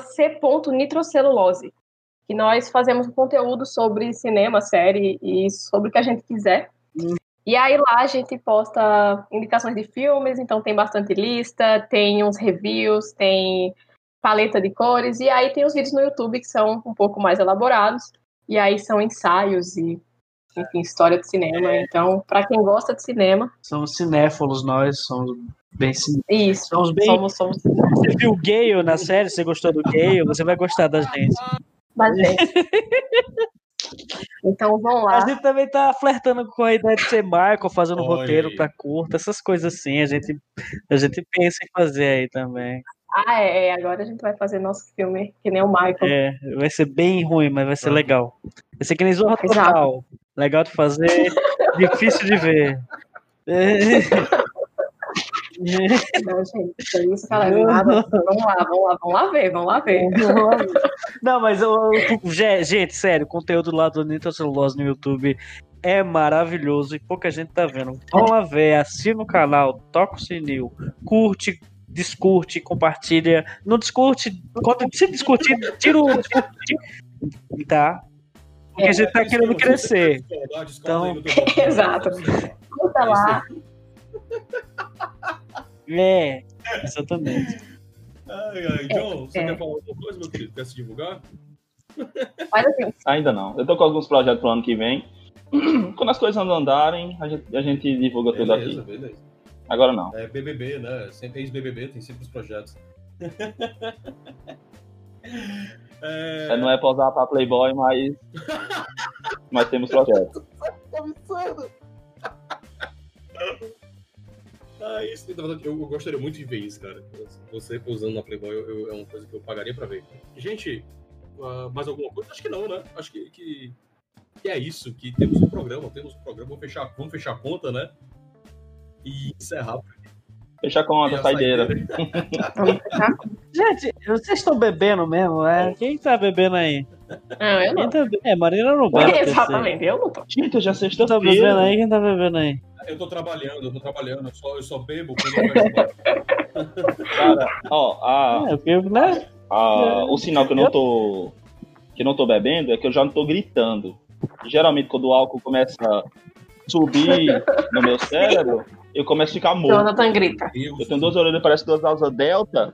c.nitrocelulose, que nós fazemos conteúdo sobre cinema, série e sobre o que a gente quiser. E aí lá a gente posta indicações de filmes, então tem bastante lista, tem uns reviews, tem paleta de cores, e aí tem os vídeos no YouTube que são um pouco mais elaborados, e aí são ensaios e, enfim, história de cinema. Então, para quem gosta de cinema, Somos cinéfilos, nós somos bem ciné- isso. Somos bem. Somos, somos Você viu o Gale na série? Você gostou do Gale? Você vai gostar da gente. bastante. [LAUGHS] Então vão A lá. gente também tá flertando com a ideia de ser Michael, fazendo Olha roteiro pra curta, essas coisas assim. A gente, a gente pensa em fazer aí também. Ah, é, é, agora a gente vai fazer nosso filme, que nem o Michael. É, vai ser bem ruim, mas vai ser legal. Vai ser que nem Zorra. Total. Legal de fazer, [LAUGHS] difícil de ver. É. Não, gente, isso, galera. Vamos lá, vamos lá, vamos lá ver, vamos lá ver. [LAUGHS] Não, mas eu- eu- ge- gente, sério, o conteúdo lá do Nintendo Celulose no YouTube é maravilhoso e pouca gente tá vendo. Vão lá ver, assina o canal, toca o sininho, curte, discute, compartilha. Não discute, quando se discutir, tira o discutir, tá? Porque a gente tá querendo crescer. Então- [LAUGHS] Exato. Curta lá. É, exatamente. Ai, ai, John, você É. quer falar alguma coisa, meu querido? Quer se divulgar? Assim, Ainda não. Eu tô com alguns projetos pro ano que vem. [CLEARS THROAT] Quando as coisas andarem, a gente, a gente divulga tudo Beleza, aqui. beleza. Agora não. É BBB, né? Sempre ex-BBB, tem sempre os projetos. [LAUGHS] é... É, Não é posar pra Playboy, mas. [LAUGHS] mas temos projetos. Ah, isso, na verdade, eu, gostaria muito de ver isso, cara. Você usando na Playboy eu- eu- é uma coisa que eu pagaria pra ver. Gente, ah, mais alguma coisa? Acho que não, né? Acho que, que, que é isso, que temos um programa, temos um programa, vamos fechar, vamos fechar a conta, né? E encerrar. Fecha a conta, a saideira. fechar. [LAUGHS] Gente, vocês estão bebendo mesmo, é? Quem tá bebendo aí? Não, eu não. tá be- É, Marina não bebe. [LAUGHS] Exatamente, eu não tô. Gente, já Quem tá bebendo sexta-feira. aí? Quem tá bebendo aí? Eu tô trabalhando, eu tô trabalhando, eu só, eu só bebo quando eu. [LAUGHS] Cara, ó, a, É, porque, né? a, o sinal que eu não tô. Que eu não tô bebendo é que eu já não tô gritando. Geralmente, quando o álcool começa a subir no meu cérebro, eu começo a ficar morto. Jonathan grita. Eu tenho duas orelhas, parece duas asas delta,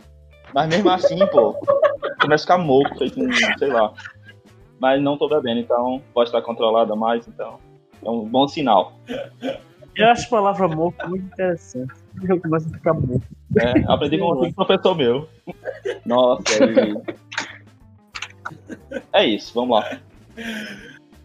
mas mesmo assim, pô, começa a ficar morto, feito um, sei lá. Mas não tô bebendo, então pode estar controlada mais, então é um bom sinal. Eu acho a palavra moco muito interessante. Eu começo a ficar moco. É, aprendi com um professor meu. Nossa, é... é isso, vamos lá.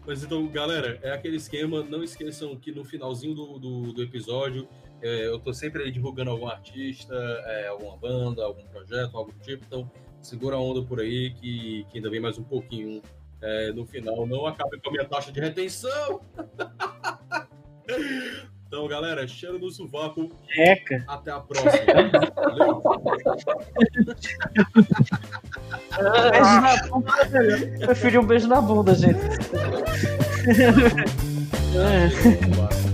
Mas então, galera, é aquele esquema. Não esqueçam que no finalzinho do, do, do episódio eu tô sempre aí divulgando algum artista, é, alguma banda, algum projeto, algo do tipo. Então, segura a onda por aí que, que ainda vem mais um pouquinho é, no final. Não acabe com a minha taxa de retenção. [LAUGHS] Então, galera, cheiro no sovaco. Eca. Até a próxima. Valeu? Beijo na bunda. Eu preferi um beijo na bunda, gente. [LAUGHS] É.